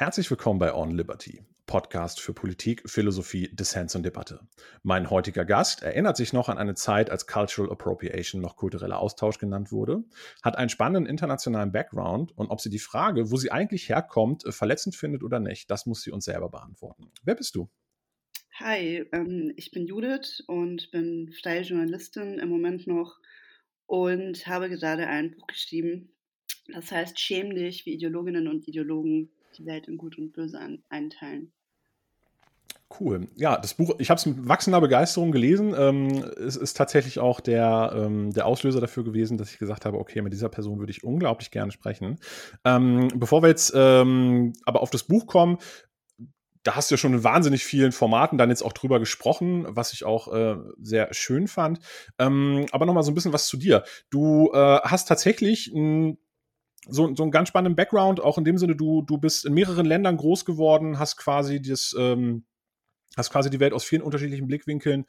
Herzlich willkommen bei On Liberty, Podcast für Politik, Philosophie, Dissens und Debatte. Mein heutiger Gast erinnert sich noch an eine Zeit, als Cultural Appropriation noch kultureller Austausch genannt wurde, hat einen spannenden internationalen Background und ob sie die Frage, wo sie eigentlich herkommt, verletzend findet oder nicht, das muss sie uns selber beantworten. Wer bist du? Hi, ähm, ich bin Judith und bin freie Journalistin im Moment noch und habe gerade ein Buch geschrieben, das heißt Schäm dich, wie Ideologinnen und Ideologen die Welt in Gut und Böse an, einteilen. Cool. Ja, das Buch, ich habe es mit wachsender Begeisterung gelesen. Ähm, es ist tatsächlich auch der, ähm, der Auslöser dafür gewesen, dass ich gesagt habe, okay, mit dieser Person würde ich unglaublich gerne sprechen. Ähm, bevor wir jetzt ähm, aber auf das Buch kommen, da hast du ja schon in wahnsinnig vielen Formaten dann jetzt auch drüber gesprochen, was ich auch äh, sehr schön fand. Ähm, aber noch mal so ein bisschen was zu dir. Du äh, hast tatsächlich ein so, so einen ganz spannenden Background, auch in dem Sinne, du, du bist in mehreren Ländern groß geworden, hast quasi das, ähm, hast quasi die Welt aus vielen unterschiedlichen Blickwinkeln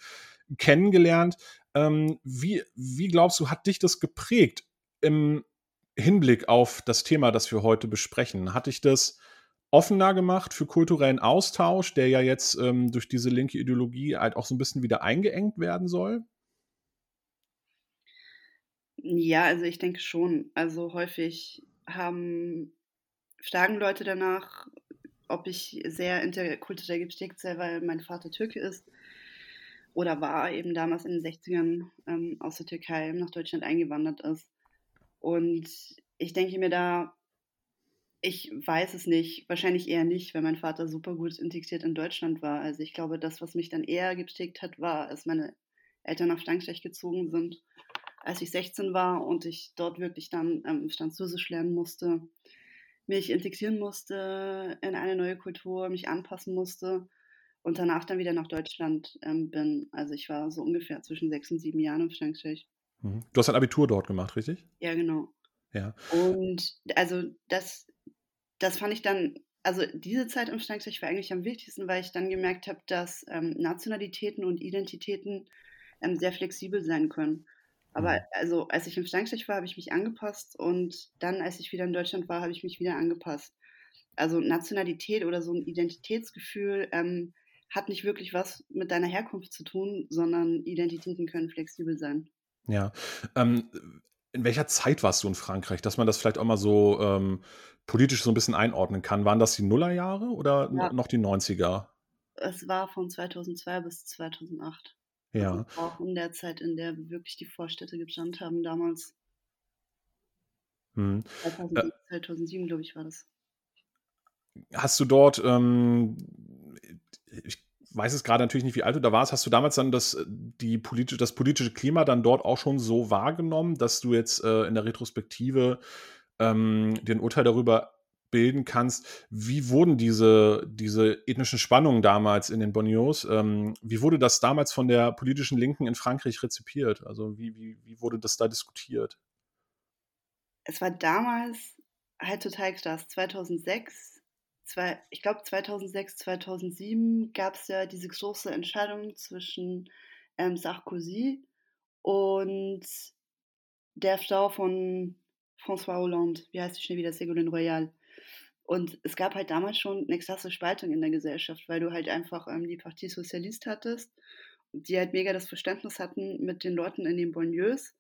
kennengelernt. Ähm, wie, wie glaubst du, hat dich das geprägt im Hinblick auf das Thema, das wir heute besprechen? Hat dich das offener gemacht für kulturellen Austausch, der ja jetzt ähm, durch diese linke Ideologie halt auch so ein bisschen wieder eingeengt werden soll? Ja, also ich denke schon. Also häufig haben fragen Leute danach, ob ich sehr interkulturell geprägt sei, weil mein Vater Türke ist oder war eben damals in den 60ern ähm, aus der Türkei nach Deutschland eingewandert ist. Und ich denke mir da, ich weiß es nicht, wahrscheinlich eher nicht, weil mein Vater super gut integriert in Deutschland war. Also ich glaube, das, was mich dann eher geprägt hat, war, als meine Eltern nach Frankreich gezogen sind als ich 16 war und ich dort wirklich dann ähm, Französisch lernen musste, mich integrieren musste in eine neue Kultur, mich anpassen musste und danach dann wieder nach Deutschland ähm, bin. Also ich war so ungefähr zwischen sechs und sieben Jahren in Frankreich. Mhm. Du hast ein Abitur dort gemacht, richtig? Ja, genau. Ja. Und also das, das fand ich dann, also diese Zeit in Frankreich war eigentlich am wichtigsten, weil ich dann gemerkt habe, dass ähm, Nationalitäten und Identitäten ähm, sehr flexibel sein können. Aber mhm. also, als ich in Frankreich war, habe ich mich angepasst und dann, als ich wieder in Deutschland war, habe ich mich wieder angepasst. Also Nationalität oder so ein Identitätsgefühl ähm, hat nicht wirklich was mit deiner Herkunft zu tun, sondern Identitäten können flexibel sein. Ja. Ähm, in welcher Zeit warst du in Frankreich, dass man das vielleicht auch mal so ähm, politisch so ein bisschen einordnen kann? Waren das die Nullerjahre oder ja. noch die 90er? Es war von 2002 bis 2008. Ja. auch in der Zeit, in der wirklich die Vorstädte gebrannt haben, damals. Hm. 2007, äh, 2007 glaube ich, war das. Hast du dort, ähm, ich weiß es gerade natürlich nicht, wie alt du da warst, hast du damals dann das, die politische, das politische Klima dann dort auch schon so wahrgenommen, dass du jetzt äh, in der Retrospektive ähm, den Urteil darüber bilden kannst, wie wurden diese, diese ethnischen Spannungen damals in den Bonnios, ähm, wie wurde das damals von der politischen Linken in Frankreich rezipiert? Also wie, wie, wie wurde das da diskutiert? Es war damals halt total krass. 2006, zwei, ich glaube 2006, 2007 gab es ja diese große Entscheidung zwischen ähm, Sarkozy und der Frau von François Hollande, wie heißt die schnell wieder, Ségolène Royal. Und es gab halt damals schon eine krasse Spaltung in der Gesellschaft, weil du halt einfach ähm, die Partie Sozialist hattest, die halt mega das Verständnis hatten mit den Leuten in den Banlieues.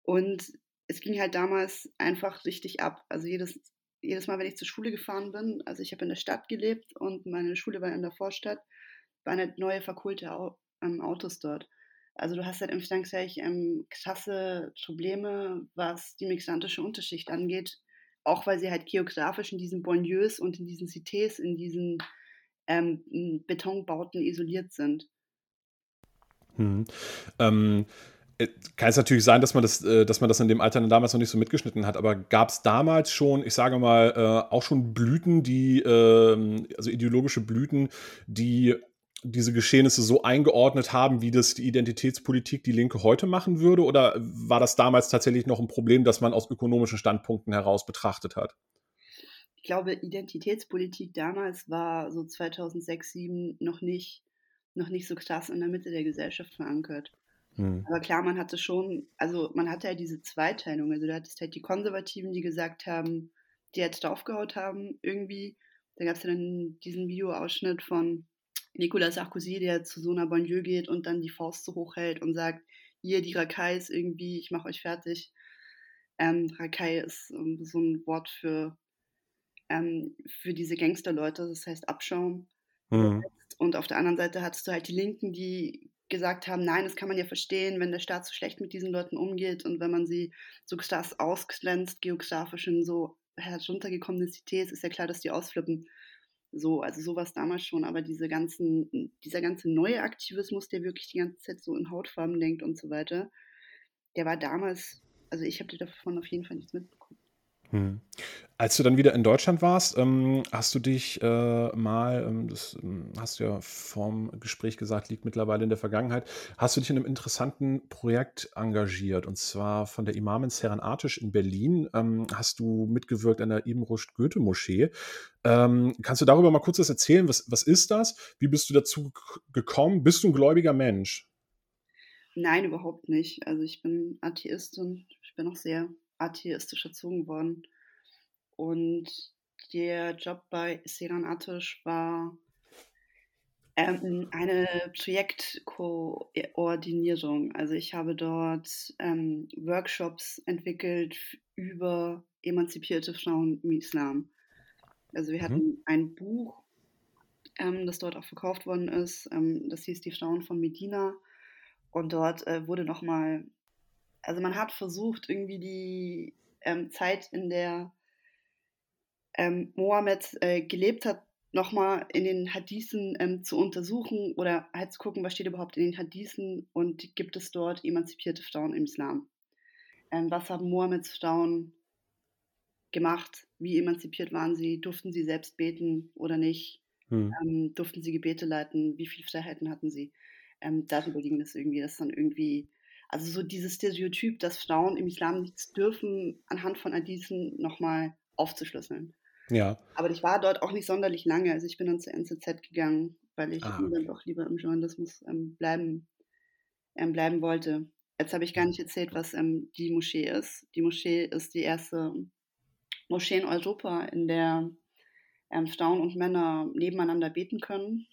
Und es ging halt damals einfach richtig ab. Also jedes, jedes Mal, wenn ich zur Schule gefahren bin, also ich habe in der Stadt gelebt und meine Schule war in der Vorstadt, waren halt neue verkohlte ähm, Autos dort. Also du hast halt im Frankreich ähm, krasse Probleme, was die migrantische Unterschicht angeht, auch weil sie halt geografisch in diesen Banlieues und in diesen Cités, in diesen ähm, Betonbauten isoliert sind. Hm. Ähm, äh, kann es natürlich sein, dass man das, äh, dass man das in dem Alter damals noch nicht so mitgeschnitten hat, aber gab es damals schon, ich sage mal, äh, auch schon Blüten, die, äh, also ideologische Blüten, die diese Geschehnisse so eingeordnet haben, wie das die Identitätspolitik die Linke heute machen würde? Oder war das damals tatsächlich noch ein Problem, das man aus ökonomischen Standpunkten heraus betrachtet hat? Ich glaube, Identitätspolitik damals war so 2006, 2007 noch nicht, noch nicht so krass in der Mitte der Gesellschaft verankert. Hm. Aber klar, man hatte schon, also man hatte ja diese Zweiteilung. Also du hattest halt die Konservativen, die gesagt haben, die jetzt draufgehaut haben irgendwie da gab es ja dann diesen Videoausschnitt von Nicolas Sarkozy, der zu so einer Banlieue geht und dann die Faust so hoch hält und sagt, hier, die Rakai ist irgendwie, ich mache euch fertig. Ähm, Rakai ist ähm, so ein Wort für, ähm, für diese Gangsterleute, das heißt Abschaum. Mhm. Und auf der anderen Seite hattest du halt die Linken, die gesagt haben, nein, das kann man ja verstehen, wenn der Staat so schlecht mit diesen Leuten umgeht und wenn man sie so ausglänzt, geografisch in so heruntergekommene Cités, ist ja klar, dass die ausflippen. So, also sowas damals schon, aber diese ganzen, dieser ganze neue Aktivismus, der wirklich die ganze Zeit so in Hautfarben denkt und so weiter, der war damals, also ich habe davon auf jeden Fall nichts mitbekommen. Hm. Als du dann wieder in Deutschland warst, ähm, hast du dich äh, mal, ähm, das ähm, hast du ja vorm Gespräch gesagt, liegt mittlerweile in der Vergangenheit, hast du dich in einem interessanten Projekt engagiert und zwar von der Imamin Seran Artisch in Berlin. Ähm, hast du mitgewirkt an der Ibn Rushd Goethe Moschee. Ähm, kannst du darüber mal kurz was erzählen? Was, was ist das? Wie bist du dazu gekommen? Bist du ein gläubiger Mensch? Nein, überhaupt nicht. Also ich bin Atheist und ich bin auch sehr atheistisch erzogen worden. Und der Job bei Seran Atisch war ähm, eine Projektkoordinierung. Also ich habe dort ähm, Workshops entwickelt über emanzipierte Frauen im Islam. Also wir mhm. hatten ein Buch, ähm, das dort auch verkauft worden ist. Ähm, das hieß Die Frauen von Medina. Und dort äh, wurde nochmal also man hat versucht, irgendwie die ähm, Zeit, in der ähm, Mohammed äh, gelebt hat, nochmal in den Hadithen ähm, zu untersuchen oder halt zu gucken, was steht überhaupt in den Hadithen und gibt es dort emanzipierte Frauen im Islam. Ähm, was haben Mohammeds Frauen gemacht? Wie emanzipiert waren sie? Durften sie selbst beten oder nicht? Hm. Ähm, durften sie Gebete leiten? Wie viele Freiheiten hatten sie? Ähm, darüber ging das irgendwie, dass dann irgendwie also so dieses Stereotyp, dass Frauen im Islam nichts dürfen, anhand von Hadithen nochmal aufzuschlüsseln. Ja. Aber ich war dort auch nicht sonderlich lange. Also ich bin dann zur NZZ gegangen, weil ich ah, okay. dann doch lieber im Journalismus ähm, bleiben, ähm, bleiben wollte. Jetzt habe ich gar nicht erzählt, was ähm, die Moschee ist. Die Moschee ist die erste Moschee in Europa, in der ähm, Frauen und Männer nebeneinander beten können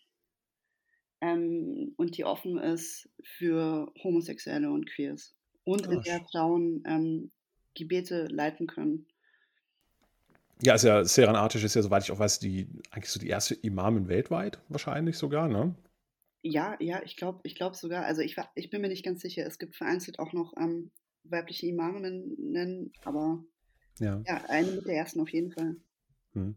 ähm, und die offen ist für Homosexuelle und Queers. Und in der Frauen ähm, Gebete leiten können. Ja, ist ja, Seran Artisch ist ja, soweit ich auch weiß, die eigentlich so die erste Imamin weltweit, wahrscheinlich sogar, ne? Ja, ja, ich glaube ich glaub sogar, also ich, ich bin mir nicht ganz sicher, es gibt vereinzelt auch noch ähm, weibliche Imaminnen, aber ja. ja, eine mit der ersten auf jeden Fall. Hm.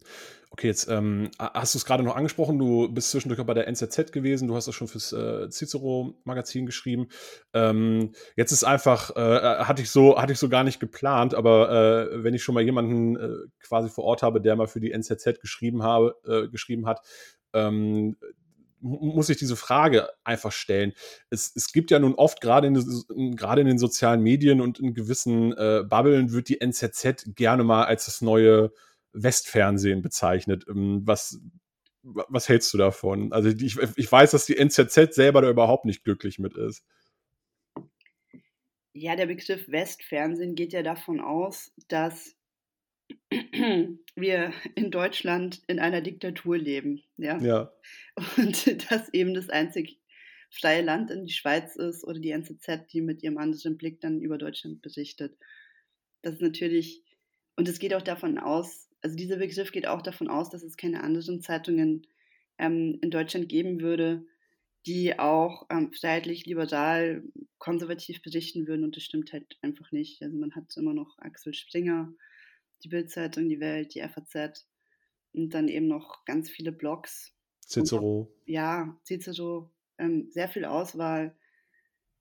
Okay, jetzt ähm, hast du es gerade noch angesprochen, du bist zwischendurch auch bei der NZZ gewesen, du hast das schon fürs äh, Cicero-Magazin geschrieben. Ähm, jetzt ist einfach, äh, äh, hatte, ich so, hatte ich so gar nicht geplant, aber äh, wenn ich schon mal jemanden äh, quasi vor Ort habe, der mal für die NZZ geschrieben, habe, äh, geschrieben hat, ähm, muss ich diese Frage einfach stellen. Es, es gibt ja nun oft, gerade in, gerade in den sozialen Medien und in gewissen Bubblen, wird die NZZ gerne mal als das neue Westfernsehen bezeichnet. Ähm, was, was hältst du davon? Also ich, ich weiß, dass die NZZ selber da überhaupt nicht glücklich mit ist. Ja, der Begriff Westfernsehen geht ja davon aus, dass wir in Deutschland in einer Diktatur leben. Ja. ja. Und dass eben das einzig freie Land in die Schweiz ist oder die NZZ, die mit ihrem anderen Blick dann über Deutschland berichtet. Das ist natürlich, und es geht auch davon aus, also dieser Begriff geht auch davon aus, dass es keine anderen Zeitungen ähm, in Deutschland geben würde, die auch ähm, freiheitlich, liberal, konservativ berichten würden und das stimmt halt einfach nicht. Also man hat immer noch Axel Springer, die Bildzeitung, die Welt, die FAZ und dann eben noch ganz viele Blogs. Cicero. Auch, ja, Cicero, ähm, sehr viel Auswahl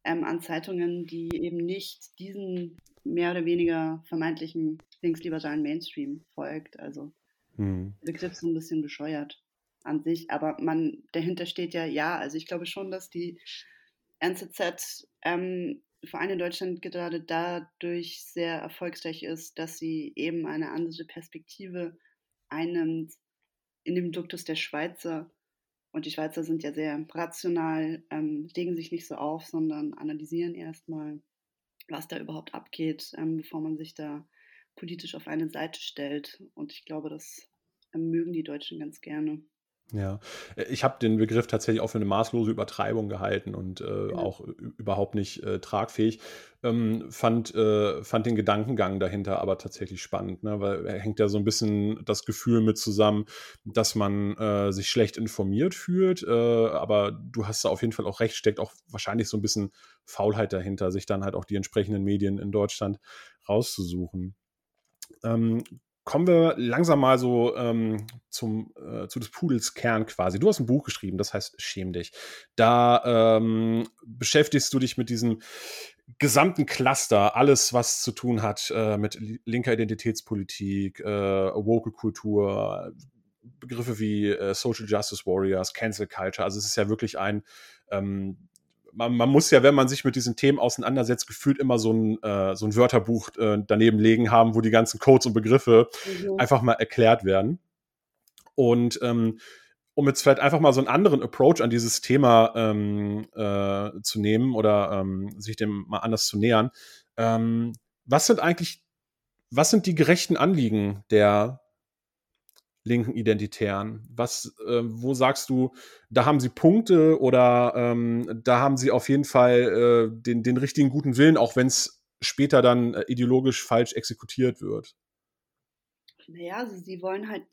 ähm, an Zeitungen, die eben nicht diesen mehr oder weniger vermeintlichen linksliberalen Mainstream folgt. Also hm. der Begriff ist ein bisschen bescheuert an sich, aber man dahinter steht ja ja. Also ich glaube schon, dass die NZZ ähm, vor allem in Deutschland gerade dadurch sehr erfolgreich ist, dass sie eben eine andere Perspektive einnimmt in dem Duktus der Schweizer. Und die Schweizer sind ja sehr rational, ähm, legen sich nicht so auf, sondern analysieren erstmal, was da überhaupt abgeht, ähm, bevor man sich da politisch auf eine Seite stellt. Und ich glaube, das mögen die Deutschen ganz gerne. Ja, äh, ich habe den Begriff tatsächlich auch für eine maßlose Übertreibung gehalten und äh, ja. auch überhaupt nicht äh, tragfähig. Ähm, fand, äh, fand den Gedankengang dahinter aber tatsächlich spannend, ne? weil er hängt ja so ein bisschen das Gefühl mit zusammen, dass man äh, sich schlecht informiert fühlt. Äh, aber du hast da auf jeden Fall auch recht, steckt auch wahrscheinlich so ein bisschen Faulheit dahinter, sich dann halt auch die entsprechenden Medien in Deutschland rauszusuchen. Ähm, kommen wir langsam mal so ähm, zum, äh, zu des Pudels Kern quasi. Du hast ein Buch geschrieben, das heißt Schäm dich. Da ähm, beschäftigst du dich mit diesem gesamten Cluster, alles, was zu tun hat äh, mit linker Identitätspolitik, äh, Vocal-Kultur, Begriffe wie äh, Social Justice Warriors, Cancel Culture. Also es ist ja wirklich ein ähm, man, man, muss ja, wenn man sich mit diesen Themen auseinandersetzt, gefühlt immer so ein, äh, so ein Wörterbuch äh, daneben legen haben, wo die ganzen Codes und Begriffe mhm. einfach mal erklärt werden. Und ähm, um jetzt vielleicht einfach mal so einen anderen Approach an dieses Thema ähm, äh, zu nehmen oder ähm, sich dem mal anders zu nähern, ähm, was sind eigentlich, was sind die gerechten Anliegen der linken Identitären? Was, äh, wo sagst du, da haben sie Punkte oder ähm, da haben sie auf jeden Fall äh, den, den richtigen guten Willen, auch wenn es später dann äh, ideologisch falsch exekutiert wird? Naja, also sie wollen halt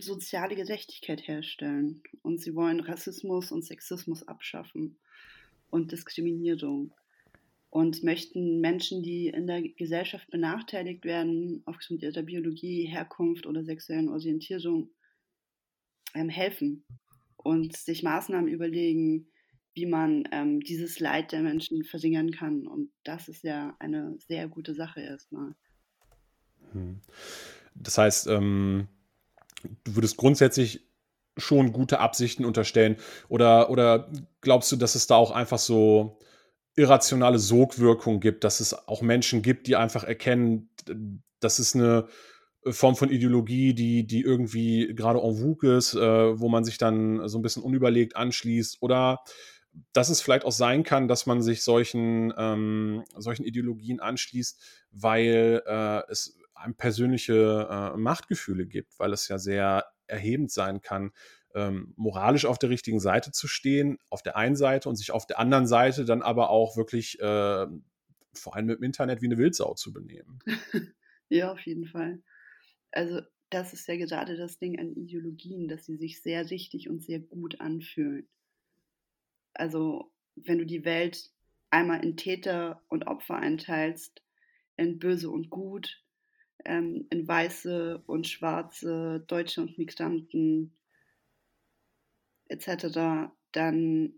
soziale Gerechtigkeit herstellen und sie wollen Rassismus und Sexismus abschaffen und Diskriminierung und möchten Menschen, die in der Gesellschaft benachteiligt werden, aufgrund ihrer Biologie, Herkunft oder sexuellen Orientierung, ähm, helfen und sich Maßnahmen überlegen, wie man ähm, dieses Leid der Menschen verringern kann. Und das ist ja eine sehr gute Sache erstmal. Hm. Das heißt, ähm, du würdest grundsätzlich schon gute Absichten unterstellen oder, oder glaubst du, dass es da auch einfach so irrationale Sogwirkung gibt, dass es auch Menschen gibt, die einfach erkennen, das ist eine Form von Ideologie, die, die irgendwie gerade en vogue ist, äh, wo man sich dann so ein bisschen unüberlegt anschließt. Oder dass es vielleicht auch sein kann, dass man sich solchen, ähm, solchen Ideologien anschließt, weil äh, es einem persönliche äh, Machtgefühle gibt, weil es ja sehr erhebend sein kann, ähm, moralisch auf der richtigen Seite zu stehen, auf der einen Seite und sich auf der anderen Seite dann aber auch wirklich äh, vor allem mit dem Internet wie eine Wildsau zu benehmen. ja, auf jeden Fall. Also das ist ja gerade das Ding an Ideologien, dass sie sich sehr richtig und sehr gut anfühlen. Also wenn du die Welt einmal in Täter und Opfer einteilst, in böse und gut, ähm, in weiße und schwarze, deutsche und Migranten, etc., dann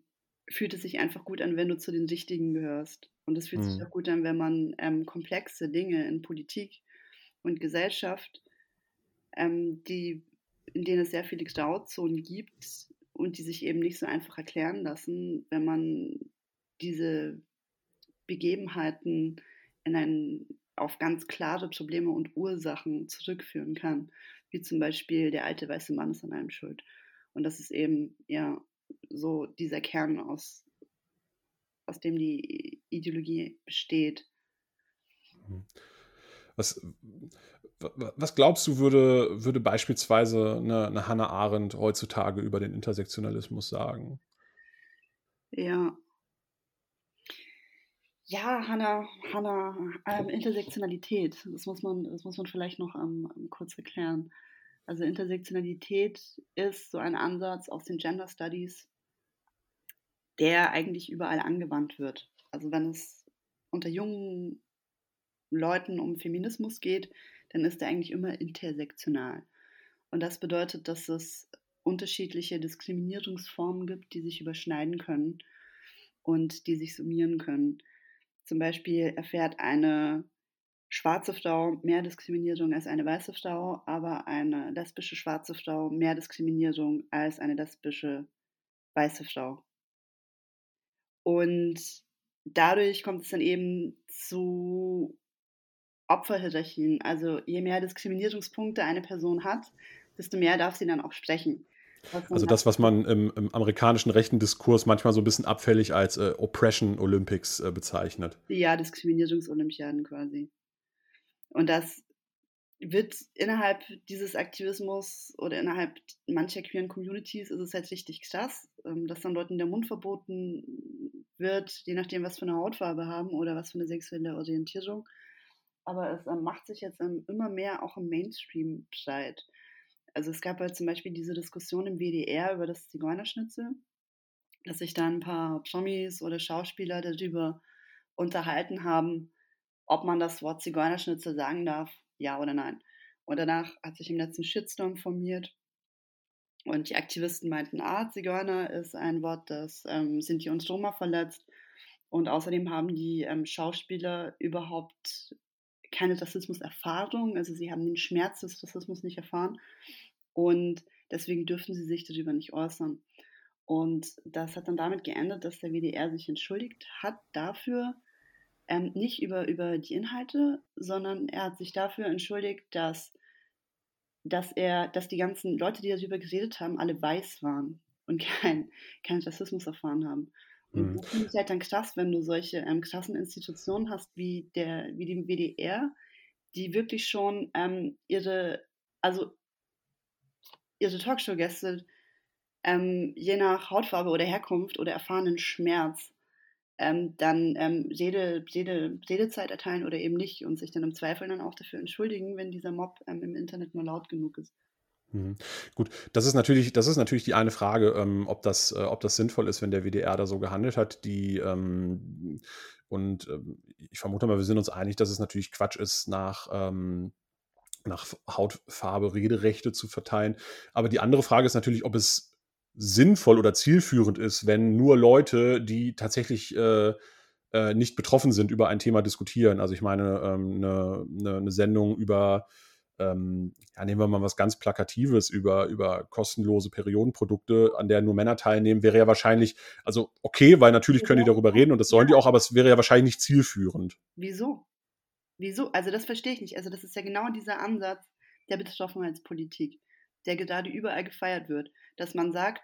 fühlt es sich einfach gut an, wenn du zu den Richtigen gehörst. Und es fühlt mhm. sich auch gut an, wenn man ähm, komplexe Dinge in Politik und Gesellschaft, ähm, die, in denen es sehr viele Grauzonen gibt und die sich eben nicht so einfach erklären lassen, wenn man diese Begebenheiten in ein, auf ganz klare Probleme und Ursachen zurückführen kann, wie zum Beispiel der alte weiße Mann ist an einem schuld und das ist eben ja so dieser Kern, aus, aus dem die Ideologie besteht. Mhm. Was, was glaubst du, würde, würde beispielsweise eine, eine Hannah Arendt heutzutage über den Intersektionalismus sagen? Ja. Ja, Hannah, Hannah, ähm, Intersektionalität, das muss man, das muss man vielleicht noch ähm, kurz erklären. Also Intersektionalität ist so ein Ansatz aus den Gender Studies, der eigentlich überall angewandt wird. Also wenn es unter jungen Leuten um Feminismus geht, dann ist er eigentlich immer intersektional. Und das bedeutet, dass es unterschiedliche Diskriminierungsformen gibt, die sich überschneiden können und die sich summieren können. Zum Beispiel erfährt eine schwarze Frau mehr Diskriminierung als eine weiße Frau, aber eine lesbische schwarze Frau mehr Diskriminierung als eine lesbische weiße Frau. Und dadurch kommt es dann eben zu Opferhierarchien. Also je mehr Diskriminierungspunkte eine Person hat, desto mehr darf sie dann auch sprechen. Also das, was man im, im, amerikanischen rechten Diskurs manchmal so ein bisschen abfällig als äh, Oppression Olympics äh, bezeichnet. Ja, Diskriminierungsolympiaden quasi. Und das wird innerhalb dieses Aktivismus oder innerhalb mancher queeren Communities ist es halt richtig krass, ähm, dass dann Leuten der Mund verboten wird, je nachdem, was für eine Hautfarbe haben oder was für eine sexuelle Orientierung. Aber es ähm, macht sich jetzt ähm, immer mehr auch im Mainstream breit. Also es gab halt zum Beispiel diese Diskussion im WDR über das Zigeunerschnitzel, dass sich da ein paar Promis oder Schauspieler darüber unterhalten haben, ob man das Wort Zigeunerschnitzel sagen darf ja oder nein. Und danach hat sich im letzten Shitstorm formiert. Und die Aktivisten meinten, ah, Zigeuner ist ein Wort, das ähm, Sinti und Roma verletzt. Und außerdem haben die ähm, Schauspieler überhaupt keine Rassismus-Erfahrung, also sie haben den Schmerz des Rassismus nicht erfahren und deswegen dürfen sie sich darüber nicht äußern. Und das hat dann damit geendet, dass der WDR sich entschuldigt hat dafür, ähm, nicht über, über die Inhalte, sondern er hat sich dafür entschuldigt, dass, dass er, dass die ganzen Leute, die darüber geredet haben, alle weiß waren und keinen kein Rassismus erfahren haben. Und mhm. das finde ich halt dann krass, wenn du solche ähm, krassen Institutionen hast wie der, wie dem WDR, die wirklich schon ähm, ihre, also ihre Talkshow-Gäste ähm, je nach Hautfarbe oder Herkunft oder erfahrenen Schmerz ähm, dann ähm, Rede, Rede, Redezeit erteilen oder eben nicht und sich dann im Zweifel dann auch dafür entschuldigen, wenn dieser Mob ähm, im Internet nur laut genug ist. Mhm. Gut, das ist natürlich, das ist natürlich die eine Frage, ähm, ob, das, äh, ob das sinnvoll ist, wenn der WDR da so gehandelt hat. Die, ähm, und ähm, ich vermute mal, wir sind uns einig, dass es natürlich Quatsch ist, nach, ähm, nach Hautfarbe Rederechte zu verteilen. Aber die andere Frage ist natürlich, ob es sinnvoll oder zielführend ist, wenn nur Leute, die tatsächlich äh, äh, nicht betroffen sind, über ein Thema diskutieren. Also ich meine, ähm, eine, eine, eine Sendung über, ähm, ja, nehmen wir mal was ganz Plakatives, über, über kostenlose Periodenprodukte, an der nur Männer teilnehmen, wäre ja wahrscheinlich, also okay, weil natürlich können die darüber reden und das sollen die auch, aber es wäre ja wahrscheinlich nicht zielführend. Wieso? Wieso? Also das verstehe ich nicht. Also das ist ja genau dieser Ansatz der Betroffenheitspolitik, der gerade überall gefeiert wird, dass man sagt,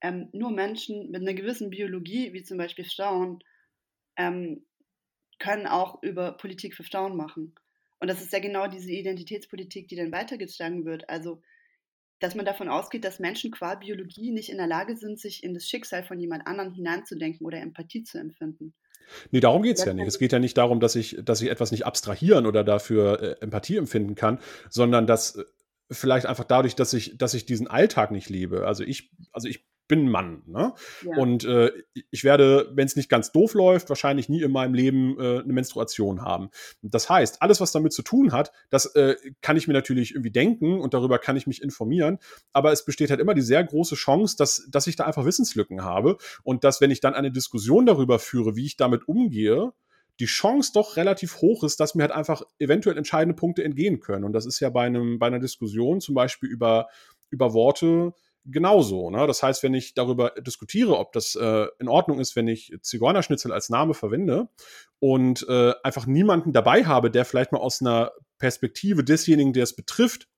ähm, nur Menschen mit einer gewissen Biologie, wie zum Beispiel Frauen, ähm, können auch über Politik für Frauen machen. Und das ist ja genau diese Identitätspolitik, die dann weitergetragen wird. Also, dass man davon ausgeht, dass Menschen qua Biologie nicht in der Lage sind, sich in das Schicksal von jemand anderem hineinzudenken oder Empathie zu empfinden. Nee, darum geht es ja nicht. Es geht ja nicht darum, dass ich, dass ich etwas nicht abstrahieren oder dafür äh, Empathie empfinden kann, sondern dass äh, vielleicht einfach dadurch, dass ich, dass ich diesen Alltag nicht lebe. Also ich, also ich bin ein Mann. Ne? Ja. Und äh, ich werde, wenn es nicht ganz doof läuft, wahrscheinlich nie in meinem Leben äh, eine Menstruation haben. Das heißt, alles, was damit zu tun hat, das äh, kann ich mir natürlich irgendwie denken und darüber kann ich mich informieren. Aber es besteht halt immer die sehr große Chance, dass, dass ich da einfach Wissenslücken habe und dass, wenn ich dann eine Diskussion darüber führe, wie ich damit umgehe, die Chance doch relativ hoch ist, dass mir halt einfach eventuell entscheidende Punkte entgehen können. Und das ist ja bei einem, bei einer Diskussion zum Beispiel über, über Worte, genauso. Ne? Das heißt, wenn ich darüber diskutiere, ob das äh, in Ordnung ist, wenn ich Zigeunerschnitzel als Name verwende und äh, einfach niemanden dabei habe, der vielleicht mal aus einer Perspektive desjenigen, der es betrifft,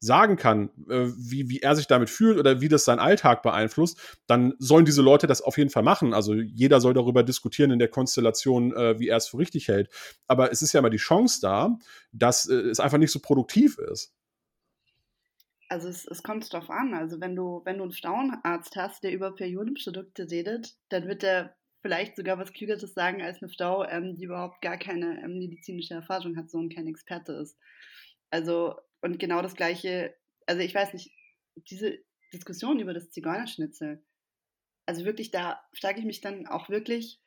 sagen kann, äh, wie, wie er sich damit fühlt oder wie das seinen Alltag beeinflusst, dann sollen diese Leute das auf jeden Fall machen. Also jeder soll darüber diskutieren in der Konstellation, äh, wie er es für richtig hält. Aber es ist ja immer die Chance da, dass äh, es einfach nicht so produktiv ist also es, es kommt drauf an. Also wenn du, wenn du einen Frauenarzt hast, der über Periodenprodukte redet, dann wird der vielleicht sogar was Klügeres sagen als eine Frau, ähm, die überhaupt gar keine ähm, medizinische Erfahrung hat so und kein Experte ist. Also, und genau das gleiche, also ich weiß nicht, diese Diskussion über das Zigeunerschnitzel, also wirklich, da frage ich mich dann auch wirklich,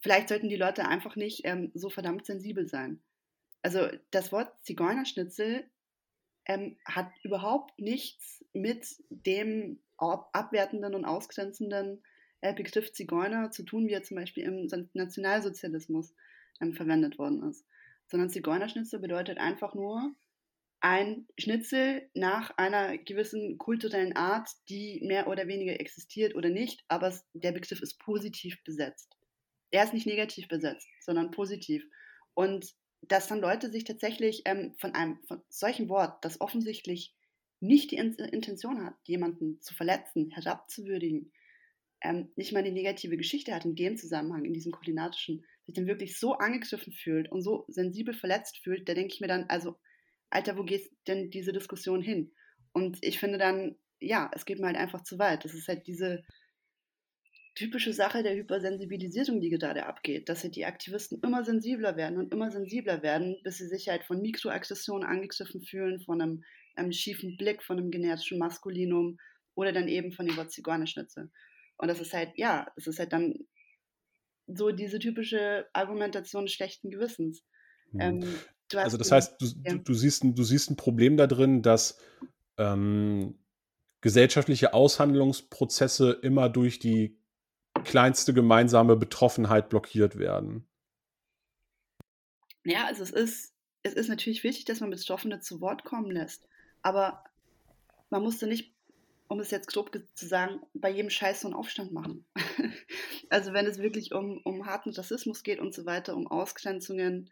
vielleicht sollten die Leute einfach nicht ähm, so verdammt sensibel sein. Also das Wort Zigeunerschnitzel ähm, hat überhaupt nichts mit dem abwertenden und ausgrenzenden äh, Begriff Zigeuner zu tun, wie er zum Beispiel im Nationalsozialismus ähm, verwendet worden ist. Sondern Zigeunerschnitzel bedeutet einfach nur ein Schnitzel nach einer gewissen kulturellen Art, die mehr oder weniger existiert oder nicht, aber es, der Begriff ist positiv besetzt. Er ist nicht negativ besetzt, sondern positiv. Und dass dann Leute sich tatsächlich ähm, von einem von solchen Wort, das offensichtlich nicht die In Intention hat, jemanden zu verletzen, herabzuwürdigen, ähm, nicht mal eine negative Geschichte hat in dem Zusammenhang, in diesem kulinarischen, sich dann wirklich so angegriffen fühlt und so sensibel verletzt fühlt, da denke ich mir dann, also Alter, wo geht denn diese Diskussion hin? Und ich finde dann, ja, es geht mir halt einfach zu weit. Das ist halt diese typische Sache der Hypersensibilisierung, die gerade abgeht, dass die Aktivisten immer sensibler werden und immer sensibler werden, bis sie sich halt von Mikroaggressionen angegriffen fühlen, von einem, einem schiefen Blick, von einem genetischen Maskulinum oder dann eben von der Zigeunerschnitze. Und das ist halt, ja, es ist halt dann so diese typische Argumentation schlechten Gewissens. Hm. Ähm, also das heißt, du, ja. du, siehst, du siehst ein Problem da drin, dass ähm, gesellschaftliche Aushandlungsprozesse immer durch die kleinste gemeinsame Betroffenheit blockiert werden. Ja, also es ist, es ist natürlich wichtig, dass man Betroffene zu Wort kommen lässt. Aber man musste nicht, um es jetzt grob zu sagen, bei jedem Scheiß so einen Aufstand machen. also wenn es wirklich um, um harten Rassismus geht und so weiter, um Ausgrenzungen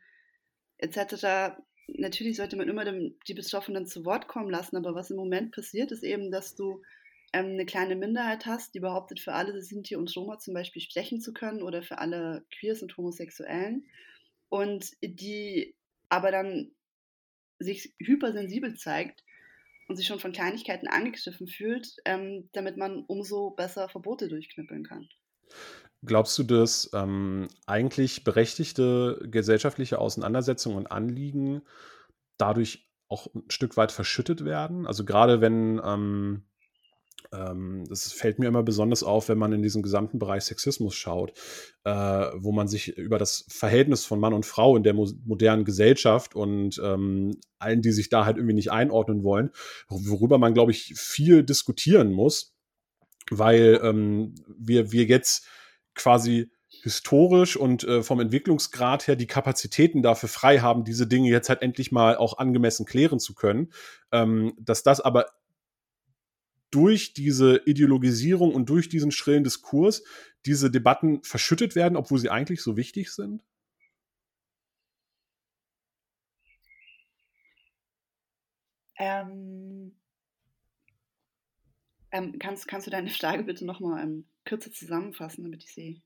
etc., natürlich sollte man immer die Betroffenen zu Wort kommen lassen. Aber was im Moment passiert, ist eben, dass du eine kleine Minderheit hast, die behauptet, für alle Sinti und Roma zum Beispiel sprechen zu können oder für alle Queers und Homosexuellen und die aber dann sich hypersensibel zeigt und sich schon von Kleinigkeiten angegriffen fühlt, ähm, damit man umso besser Verbote durchknüppeln kann. Glaubst du, dass ähm, eigentlich berechtigte gesellschaftliche Auseinandersetzungen und Anliegen dadurch auch ein Stück weit verschüttet werden? Also gerade wenn ähm, ähm, das fällt mir immer besonders auf, wenn man in diesen gesamten Bereich Sexismus schaut, äh, wo man sich über das Verhältnis von Mann und Frau in der mo modernen Gesellschaft und ähm, allen, die sich da halt irgendwie nicht einordnen wollen, worüber man, glaube ich, viel diskutieren muss, weil ähm, wir, wir jetzt quasi historisch und äh, vom Entwicklungsgrad her die Kapazitäten dafür frei haben, diese Dinge jetzt halt endlich mal auch angemessen klären zu können. Ähm, dass das aber durch diese Ideologisierung und durch diesen schrillen Diskurs diese Debatten verschüttet werden, obwohl sie eigentlich so wichtig sind? Ähm, ähm, kannst, kannst du deine Frage bitte nochmal ähm, kürzer zusammenfassen, damit ich sehe?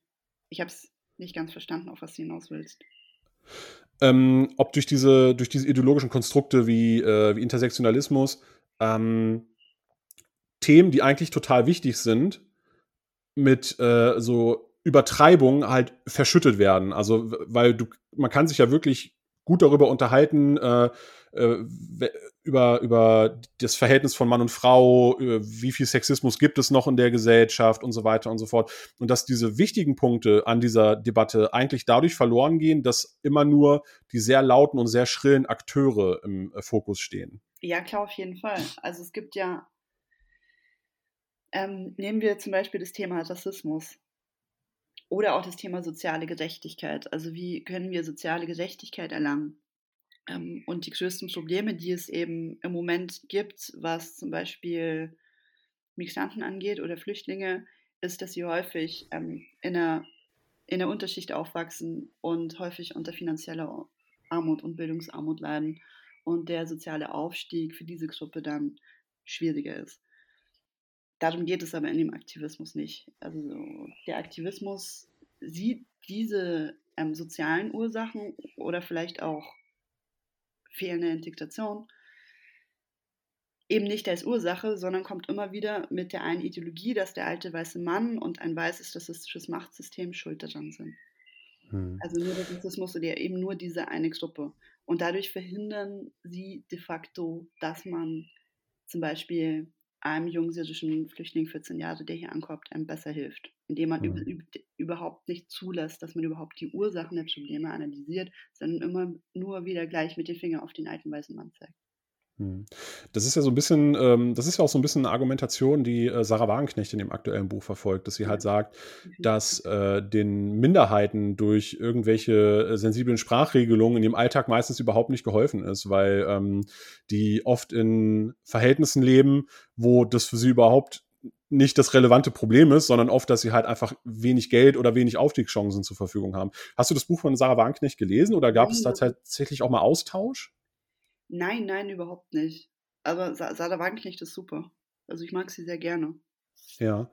Ich habe es nicht ganz verstanden, auf was du hinaus willst. Ähm, ob durch diese, durch diese ideologischen Konstrukte wie, äh, wie Intersektionalismus ähm, Themen, die eigentlich total wichtig sind, mit äh, so Übertreibung halt verschüttet werden. Also, weil du, man kann sich ja wirklich gut darüber unterhalten, äh, äh, über, über das Verhältnis von Mann und Frau, wie viel Sexismus gibt es noch in der Gesellschaft und so weiter und so fort. Und dass diese wichtigen Punkte an dieser Debatte eigentlich dadurch verloren gehen, dass immer nur die sehr lauten und sehr schrillen Akteure im äh, Fokus stehen. Ja, klar, auf jeden Fall. Also es gibt ja ähm, nehmen wir zum Beispiel das Thema Rassismus oder auch das Thema soziale Gerechtigkeit. Also wie können wir soziale Gerechtigkeit erlangen? Ähm, und die größten Probleme, die es eben im Moment gibt, was zum Beispiel Migranten angeht oder Flüchtlinge, ist, dass sie häufig ähm, in, einer, in einer Unterschicht aufwachsen und häufig unter finanzieller Armut und Bildungsarmut leiden und der soziale Aufstieg für diese Gruppe dann schwieriger ist. Darum geht es aber in dem Aktivismus nicht. Also der Aktivismus sieht diese ähm, sozialen Ursachen oder vielleicht auch fehlende Integration eben nicht als Ursache, sondern kommt immer wieder mit der einen Ideologie, dass der alte weiße Mann und ein weißes rassistisches Machtsystem schuld daran sind. Hm. Also nur der Rassismus oder eben nur diese eine Gruppe. Und dadurch verhindern sie de facto, dass man zum Beispiel einem jungen syrischen Flüchtling 14 Jahre, der hier ankommt, einem besser hilft, indem man mhm. über, überhaupt nicht zulässt, dass man überhaupt die Ursachen der Probleme analysiert, sondern immer nur wieder gleich mit dem Finger auf den alten weißen Mann zeigt. Hm. Das ist ja so ein bisschen, ähm, das ist ja auch so ein bisschen eine Argumentation, die äh, Sarah Wagenknecht in dem aktuellen Buch verfolgt, dass sie halt sagt, mhm. dass äh, den Minderheiten durch irgendwelche äh, sensiblen Sprachregelungen in ihrem Alltag meistens überhaupt nicht geholfen ist, weil ähm, die oft in Verhältnissen leben, wo das für sie überhaupt nicht das relevante Problem ist, sondern oft, dass sie halt einfach wenig Geld oder wenig Aufstiegschancen zur Verfügung haben. Hast du das Buch von Sarah Wagenknecht gelesen oder gab es da tatsächlich auch mal Austausch? Nein, nein, überhaupt nicht. Aber Sada Wagenknecht ist super. Also ich mag sie sehr gerne. Ja.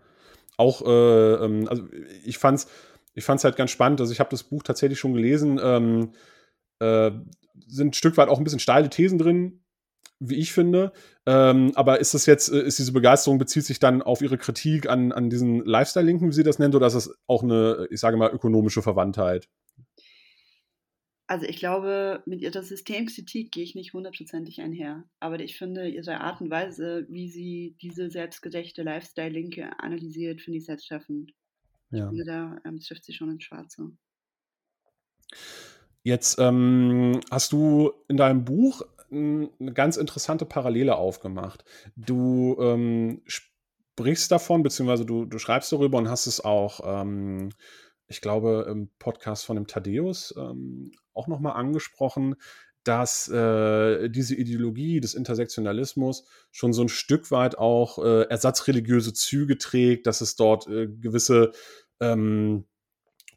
Auch, äh, ähm, also ich fand's, ich fand's halt ganz spannend. Also ich habe das Buch tatsächlich schon gelesen. Ähm, äh, sind ein Stück weit auch ein bisschen steile Thesen drin, wie ich finde. Ähm, aber ist das jetzt, äh, ist diese Begeisterung, bezieht sich dann auf ihre Kritik an, an diesen Lifestyle-Linken, wie sie das nennt, oder ist das auch eine, ich sage mal, ökonomische Verwandtheit? Also ich glaube, mit ihrer Systemkritik gehe ich nicht hundertprozentig einher. Aber ich finde ihre Art und Weise, wie sie diese selbstgerechte Lifestyle-Linke analysiert, finde ich sehr treffend. Ja. Ich finde, da ähm, trifft sie schon ins Schwarze. Jetzt ähm, hast du in deinem Buch eine ganz interessante Parallele aufgemacht. Du ähm, sprichst davon, beziehungsweise du, du schreibst darüber und hast es auch, ähm, ich glaube, im Podcast von dem Thaddeus ähm, auch nochmal angesprochen, dass äh, diese Ideologie des Intersektionalismus schon so ein Stück weit auch äh, ersatzreligiöse Züge trägt, dass es dort äh, gewisse ähm,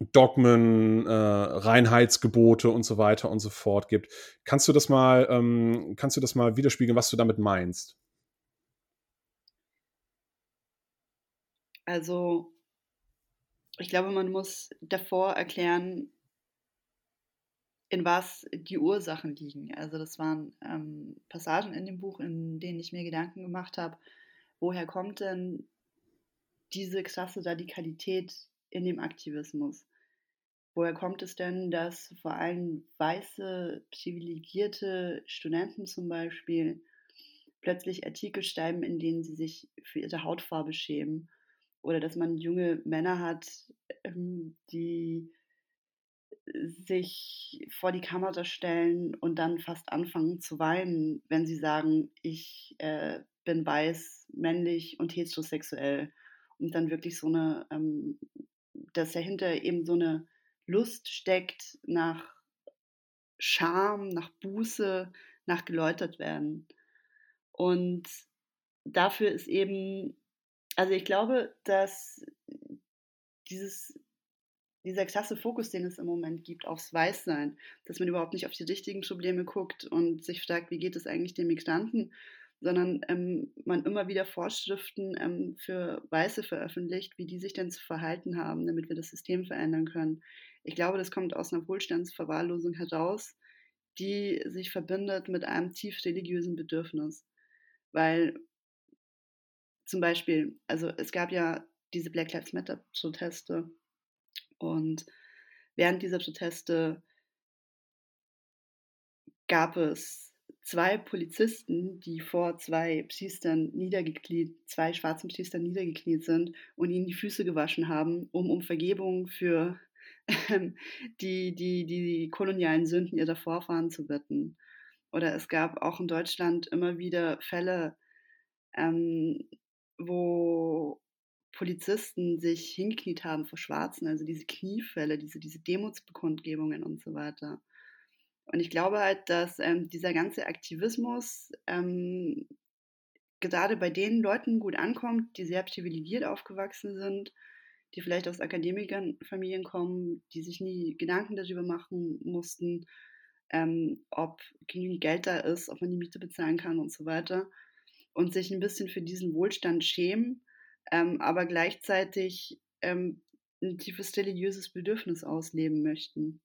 Dogmen, äh, Reinheitsgebote und so weiter und so fort gibt. Kannst du das mal, ähm, kannst du das mal widerspiegeln, was du damit meinst? Also, ich glaube, man muss davor erklären, in was die Ursachen liegen. Also das waren ähm, Passagen in dem Buch, in denen ich mir Gedanken gemacht habe, woher kommt denn diese krasse Radikalität in dem Aktivismus? Woher kommt es denn, dass vor allem weiße, privilegierte Studenten zum Beispiel plötzlich Artikel schreiben, in denen sie sich für ihre Hautfarbe schämen? Oder dass man junge Männer hat, ähm, die sich vor die Kamera stellen und dann fast anfangen zu weinen, wenn sie sagen, ich äh, bin weiß, männlich und heterosexuell. Und dann wirklich so eine, ähm, dass dahinter eben so eine Lust steckt nach Scham, nach Buße, nach geläutert werden. Und dafür ist eben, also ich glaube, dass dieses dieser klasse Fokus, den es im Moment gibt, aufs Weißsein, dass man überhaupt nicht auf die richtigen Probleme guckt und sich fragt, wie geht es eigentlich den Migranten, sondern ähm, man immer wieder Vorschriften ähm, für Weiße veröffentlicht, wie die sich denn zu verhalten haben, damit wir das System verändern können. Ich glaube, das kommt aus einer Wohlstandsverwahrlosung heraus, die sich verbindet mit einem tief religiösen Bedürfnis. Weil zum Beispiel, also es gab ja diese Black Lives Matter Proteste und während dieser Proteste gab es zwei Polizisten, die vor zwei Priestern niedergekniet, zwei schwarzen Priestern niedergekniet sind und ihnen die Füße gewaschen haben, um um Vergebung für ähm, die, die, die kolonialen Sünden ihrer Vorfahren zu bitten. Oder es gab auch in Deutschland immer wieder Fälle, ähm, wo Polizisten sich hingekniet haben vor Schwarzen, also diese Kniefälle, diese, diese Demutsbekundgebungen und so weiter. Und ich glaube halt, dass ähm, dieser ganze Aktivismus ähm, gerade bei den Leuten gut ankommt, die sehr privilegiert aufgewachsen sind, die vielleicht aus Akademikerfamilien kommen, die sich nie Gedanken darüber machen mussten, ähm, ob genügend Geld da ist, ob man die Miete bezahlen kann und so weiter. Und sich ein bisschen für diesen Wohlstand schämen ähm, aber gleichzeitig ähm, ein tiefes religiöses Bedürfnis ausleben möchten,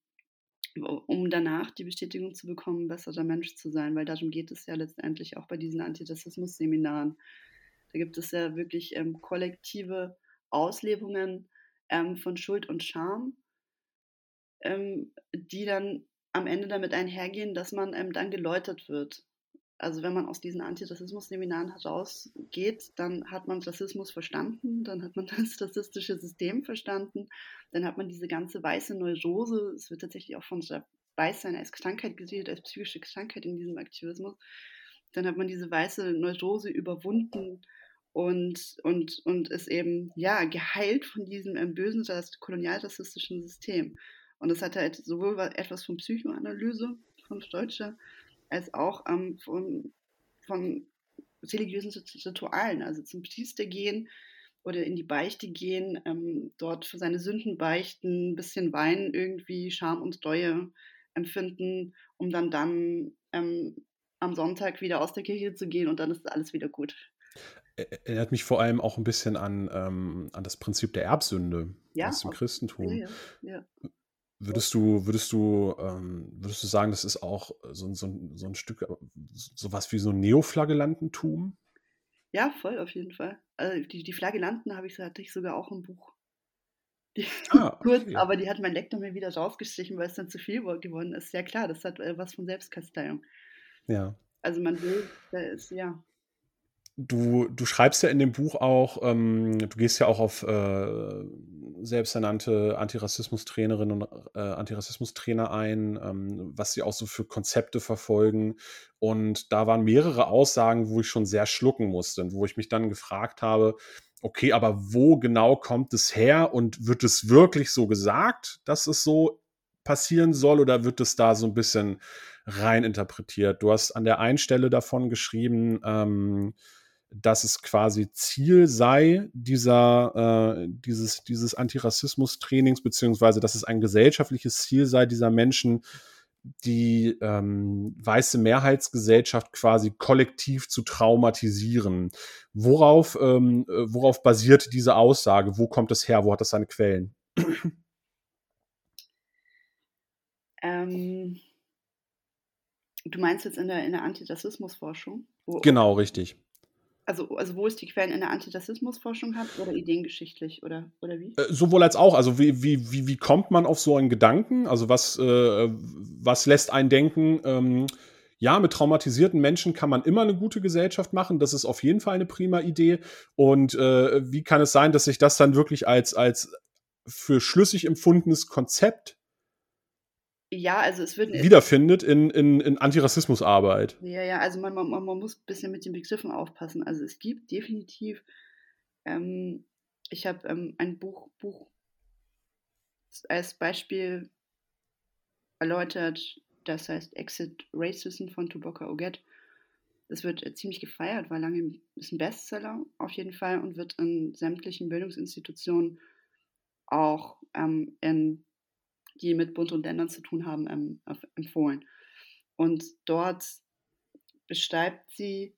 um danach die Bestätigung zu bekommen, besserer Mensch zu sein, weil darum geht es ja letztendlich auch bei diesen Antirassismus-Seminaren. Da gibt es ja wirklich ähm, kollektive Auslebungen ähm, von Schuld und Scham, ähm, die dann am Ende damit einhergehen, dass man ähm, dann geläutert wird also wenn man aus diesen Antirassismus-Seminaren herausgeht, dann hat man Rassismus verstanden, dann hat man das rassistische System verstanden, dann hat man diese ganze weiße Neurose, es wird tatsächlich auch von Weißsein als Krankheit gesehen, als psychische Krankheit in diesem Aktivismus, dann hat man diese weiße Neurose überwunden und, und, und ist eben, ja, geheilt von diesem bösen kolonialrassistischen System. Und das hat halt sowohl etwas von Psychoanalyse, von Deutscher, als auch ähm, von, von religiösen Ritualen, also zum Priester gehen oder in die Beichte gehen, ähm, dort für seine Sünden beichten, ein bisschen weinen, irgendwie Scham und Reue empfinden, um dann dann ähm, am Sonntag wieder aus der Kirche zu gehen und dann ist alles wieder gut. Erinnert mich vor allem auch ein bisschen an, ähm, an das Prinzip der Erbsünde ja, aus dem Christentum. Ja, ja. Würdest du, würdest du, ähm, würdest du sagen, das ist auch so, so, so ein Stück, sowas wie so ein Neoflagellantentum? Ja, voll, auf jeden Fall. Also die, die Flagellanten habe ich, hatte ich sogar auch im Buch. Die, Ah, kurz, okay. aber die hat mein Lektor mir wieder rausgestrichen, weil es dann zu viel wo- geworden ist. Ja klar, das hat äh, was von Selbstkasteiung. Ja. Also man will, da ist, ja. Du, du schreibst ja in dem Buch auch, ähm, du gehst ja auch auf äh, selbsternannte Antirassismus-Trainerinnen und äh, Antirassismus-Trainer ein, ähm, was sie auch so für Konzepte verfolgen. Und da waren mehrere Aussagen, wo ich schon sehr schlucken musste und wo ich mich dann gefragt habe, okay, aber wo genau kommt es her und wird es wirklich so gesagt, dass es so passieren soll oder wird es da so ein bisschen rein interpretiert? Du hast an der einen Stelle davon geschrieben, ähm, dass es quasi Ziel sei dieser, äh, dieses, dieses Antirassismus-Trainings, beziehungsweise dass es ein gesellschaftliches Ziel sei dieser Menschen, die ähm, weiße Mehrheitsgesellschaft quasi kollektiv zu traumatisieren. Worauf, ähm, äh, worauf basiert diese Aussage? Wo kommt es her? Wo hat das seine Quellen? Ähm, du meinst jetzt in der, in der Antirassismusforschung? Genau, richtig. Also, also wo es die Quellen in der Antirassismusforschung hat oder ideengeschichtlich oder, oder wie? Äh, Sowohl als auch. Also wie, wie, wie, wie kommt man auf so einen Gedanken? Also was, äh, was lässt einen denken, ähm, ja, mit traumatisierten Menschen kann man immer eine gute Gesellschaft machen. Das ist auf jeden Fall eine prima Idee. Und äh, wie kann es sein, dass sich das dann wirklich als, als für schlüssig empfundenes Konzept Ja, also es wird. wiederfindet in, in, in Antirassismusarbeit? Ja, ja, also man, man, man muss ein bisschen mit den Begriffen aufpassen. Also es gibt definitiv, ähm, ich habe ähm, ein Buch, Buch als Beispiel erläutert, das heißt Exit Racism von Tuboka Oget. Das wird äh, ziemlich gefeiert, war lange ist ein Bestseller auf jeden Fall und wird in sämtlichen Bildungsinstitutionen auch ähm, in, die mit Bund und Ländern zu tun haben, ähm, empfohlen. Und dort beschreibt sie,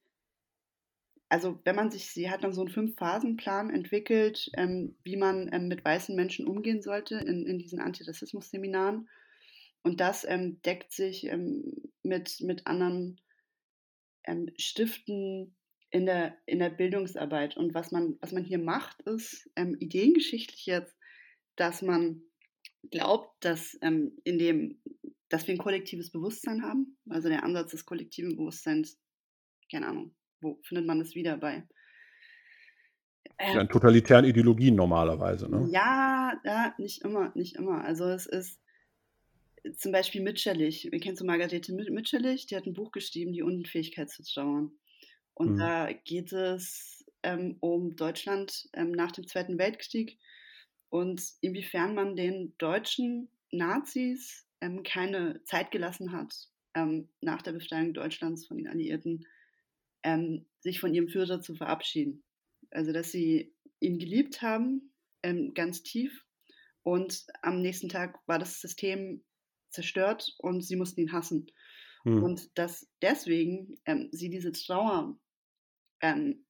also wenn man sich, sie hat dann so einen Fünf-Phasen-Plan entwickelt, ähm, wie man ähm, mit weißen Menschen umgehen sollte in, in diesen Antirassismus-Seminaren. Und das ähm, deckt sich ähm, mit, mit anderen ähm, Stiften in der, in der Bildungsarbeit. Und was man, was man hier macht, ist ähm, ideengeschichtlich jetzt, dass man glaubt, dass ähm, in dem, dass wir ein kollektives Bewusstsein haben. Also der Ansatz des kollektiven Bewusstseins, keine Ahnung, wo findet man das wieder bei? Ja, in totalitären Ideologien normalerweise, ne? Ja, ja, nicht immer, nicht immer. Also es ist zum Beispiel Mitscherlich. Kennst du Margarete Mitscherlich? Die hat ein Buch geschrieben, Die Unfähigkeit zu trauern. Und Mhm. da geht es ähm, um Deutschland ähm, nach dem Zweiten Weltkrieg und inwiefern man den deutschen Nazis ähm, keine Zeit gelassen hat, ähm, nach der Befreiung Deutschlands von den Alliierten, ähm, sich von ihrem Führer zu verabschieden. Also, dass sie ihn geliebt haben, ähm, ganz tief. Und am nächsten Tag war das System zerstört und sie mussten ihn hassen. Hm. Und dass deswegen ähm, sie diese Trauer ähm,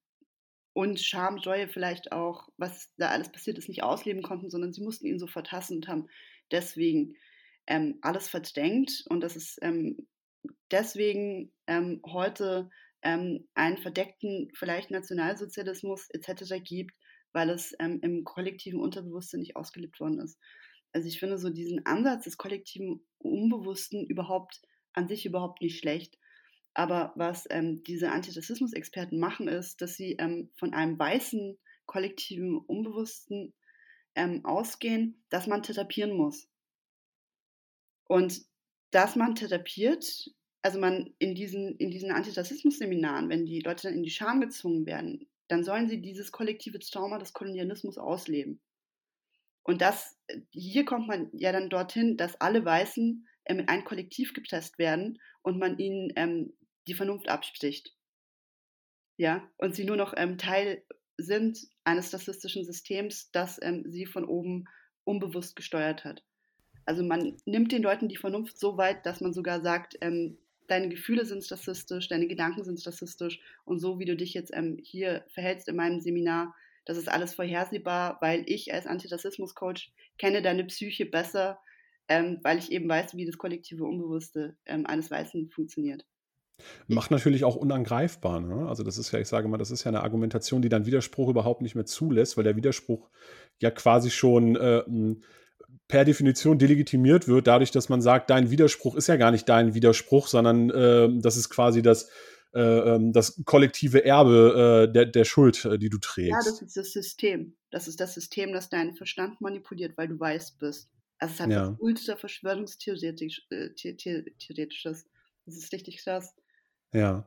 und Scham, Reue vielleicht auch, was da alles passiert ist, nicht ausleben konnten, sondern sie mussten ihn sofort hassen und haben deswegen ähm, alles verdrängt und dass es ähm, deswegen ähm, heute ähm, einen verdeckten vielleicht Nationalsozialismus etc. gibt, weil es ähm, im kollektiven Unterbewusstsein nicht ausgelebt worden ist. Also ich finde so diesen Ansatz des kollektiven Unbewussten überhaupt an sich überhaupt nicht schlecht. Aber was ähm, diese Antirassismus-Experten machen, ist, dass sie ähm, von einem weißen kollektiven Unbewussten ähm, ausgehen, dass man therapieren muss. Und dass man therapiert, also man in diesen, in diesen Antirassismus-Seminaren, wenn die Leute dann in die Scham gezwungen werden, dann sollen sie dieses kollektive Trauma des Kolonialismus ausleben. Und das, hier kommt man ja dann dorthin, dass alle Weißen ähm, in ein Kollektiv gepresst werden und man ihnen ähm, die Vernunft abspricht. Ja, und sie nur noch ähm, Teil sind eines rassistischen Systems, das ähm, sie von oben unbewusst gesteuert hat. Also man nimmt den Leuten die Vernunft so weit, dass man sogar sagt, ähm, deine Gefühle sind rassistisch, deine Gedanken sind rassistisch und so wie du dich jetzt ähm, hier verhältst in meinem Seminar, das ist alles vorhersehbar, weil ich als Antirassismus-Coach kenne deine Psyche besser ähm, weil ich eben weiß, wie das kollektive Unbewusste ähm, eines Weißen funktioniert. Macht natürlich auch unangreifbar. Ne? Also das ist ja, ich sage mal, das ist ja eine Argumentation, die dann Widerspruch überhaupt nicht mehr zulässt, weil der Widerspruch ja quasi schon äh, per Definition delegitimiert wird, dadurch, dass man sagt, dein Widerspruch ist ja gar nicht dein Widerspruch, sondern äh, das ist quasi das, äh, ähm, das kollektive Erbe äh, der, der Schuld, äh, die du trägst. Ja, das ist das System. Das ist das System, das deinen Verstand manipuliert, weil du weiß bist. Also es hat ja. was ultra Verschwörungstheoretisches. Das ist richtig krass. Ja,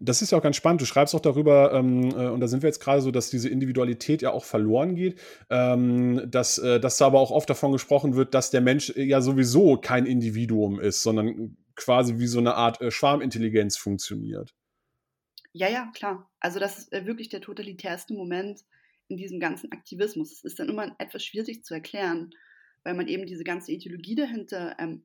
das ist ja auch ganz spannend. Du schreibst auch darüber, ähm, äh, und da sind wir jetzt gerade so, dass diese Individualität ja auch verloren geht, ähm, dass, äh, dass da aber auch oft davon gesprochen wird, dass der Mensch ja sowieso kein Individuum ist, sondern quasi wie so eine Art äh, Schwarmintelligenz funktioniert. Ja, ja, klar. Also das ist äh, wirklich der totalitärste Moment in diesem ganzen Aktivismus. Es ist dann immer etwas schwierig zu erklären, weil man eben diese ganze Ideologie dahinter ähm,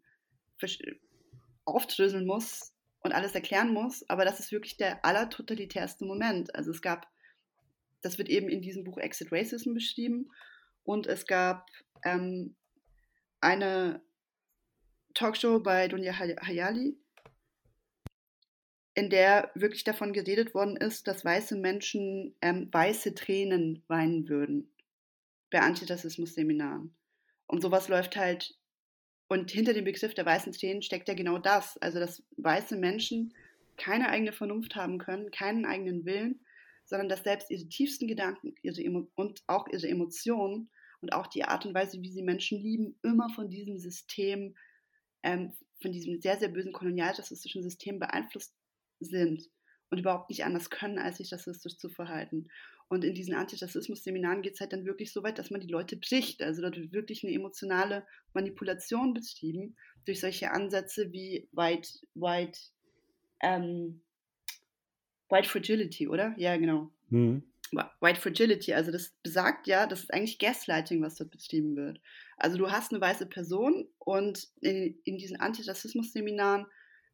aufdröseln muss und alles erklären muss, aber das ist wirklich der allertotalitärste Moment. Also es gab, das wird eben in diesem Buch Exit Racism beschrieben und es gab ähm, eine Talkshow bei Dunja Hayali, in der wirklich davon geredet worden ist, dass weiße Menschen ähm, weiße Tränen weinen würden bei Antirassismus-Seminaren. Und sowas läuft halt und hinter dem Begriff der weißen Tränen steckt ja genau das, also dass weiße Menschen keine eigene Vernunft haben können, keinen eigenen Willen, sondern dass selbst ihre tiefsten Gedanken ihre und auch ihre Emotionen und auch die Art und Weise, wie sie Menschen lieben, immer von diesem System, ähm, von diesem sehr, sehr bösen kolonialrassistischen System beeinflusst sind und überhaupt nicht anders können, als sich rassistisch zu verhalten. Und in diesen Antirassismus-Seminaren geht es halt dann wirklich so weit, dass man die Leute bricht. Also da wird wirklich eine emotionale Manipulation betrieben durch solche Ansätze wie White, White, ähm, White Fragility, oder? Ja, genau. Mhm. White Fragility, also das besagt ja, das ist eigentlich Gaslighting, was dort betrieben wird. Also du hast eine weiße Person und in, in diesen Antirassismus-Seminaren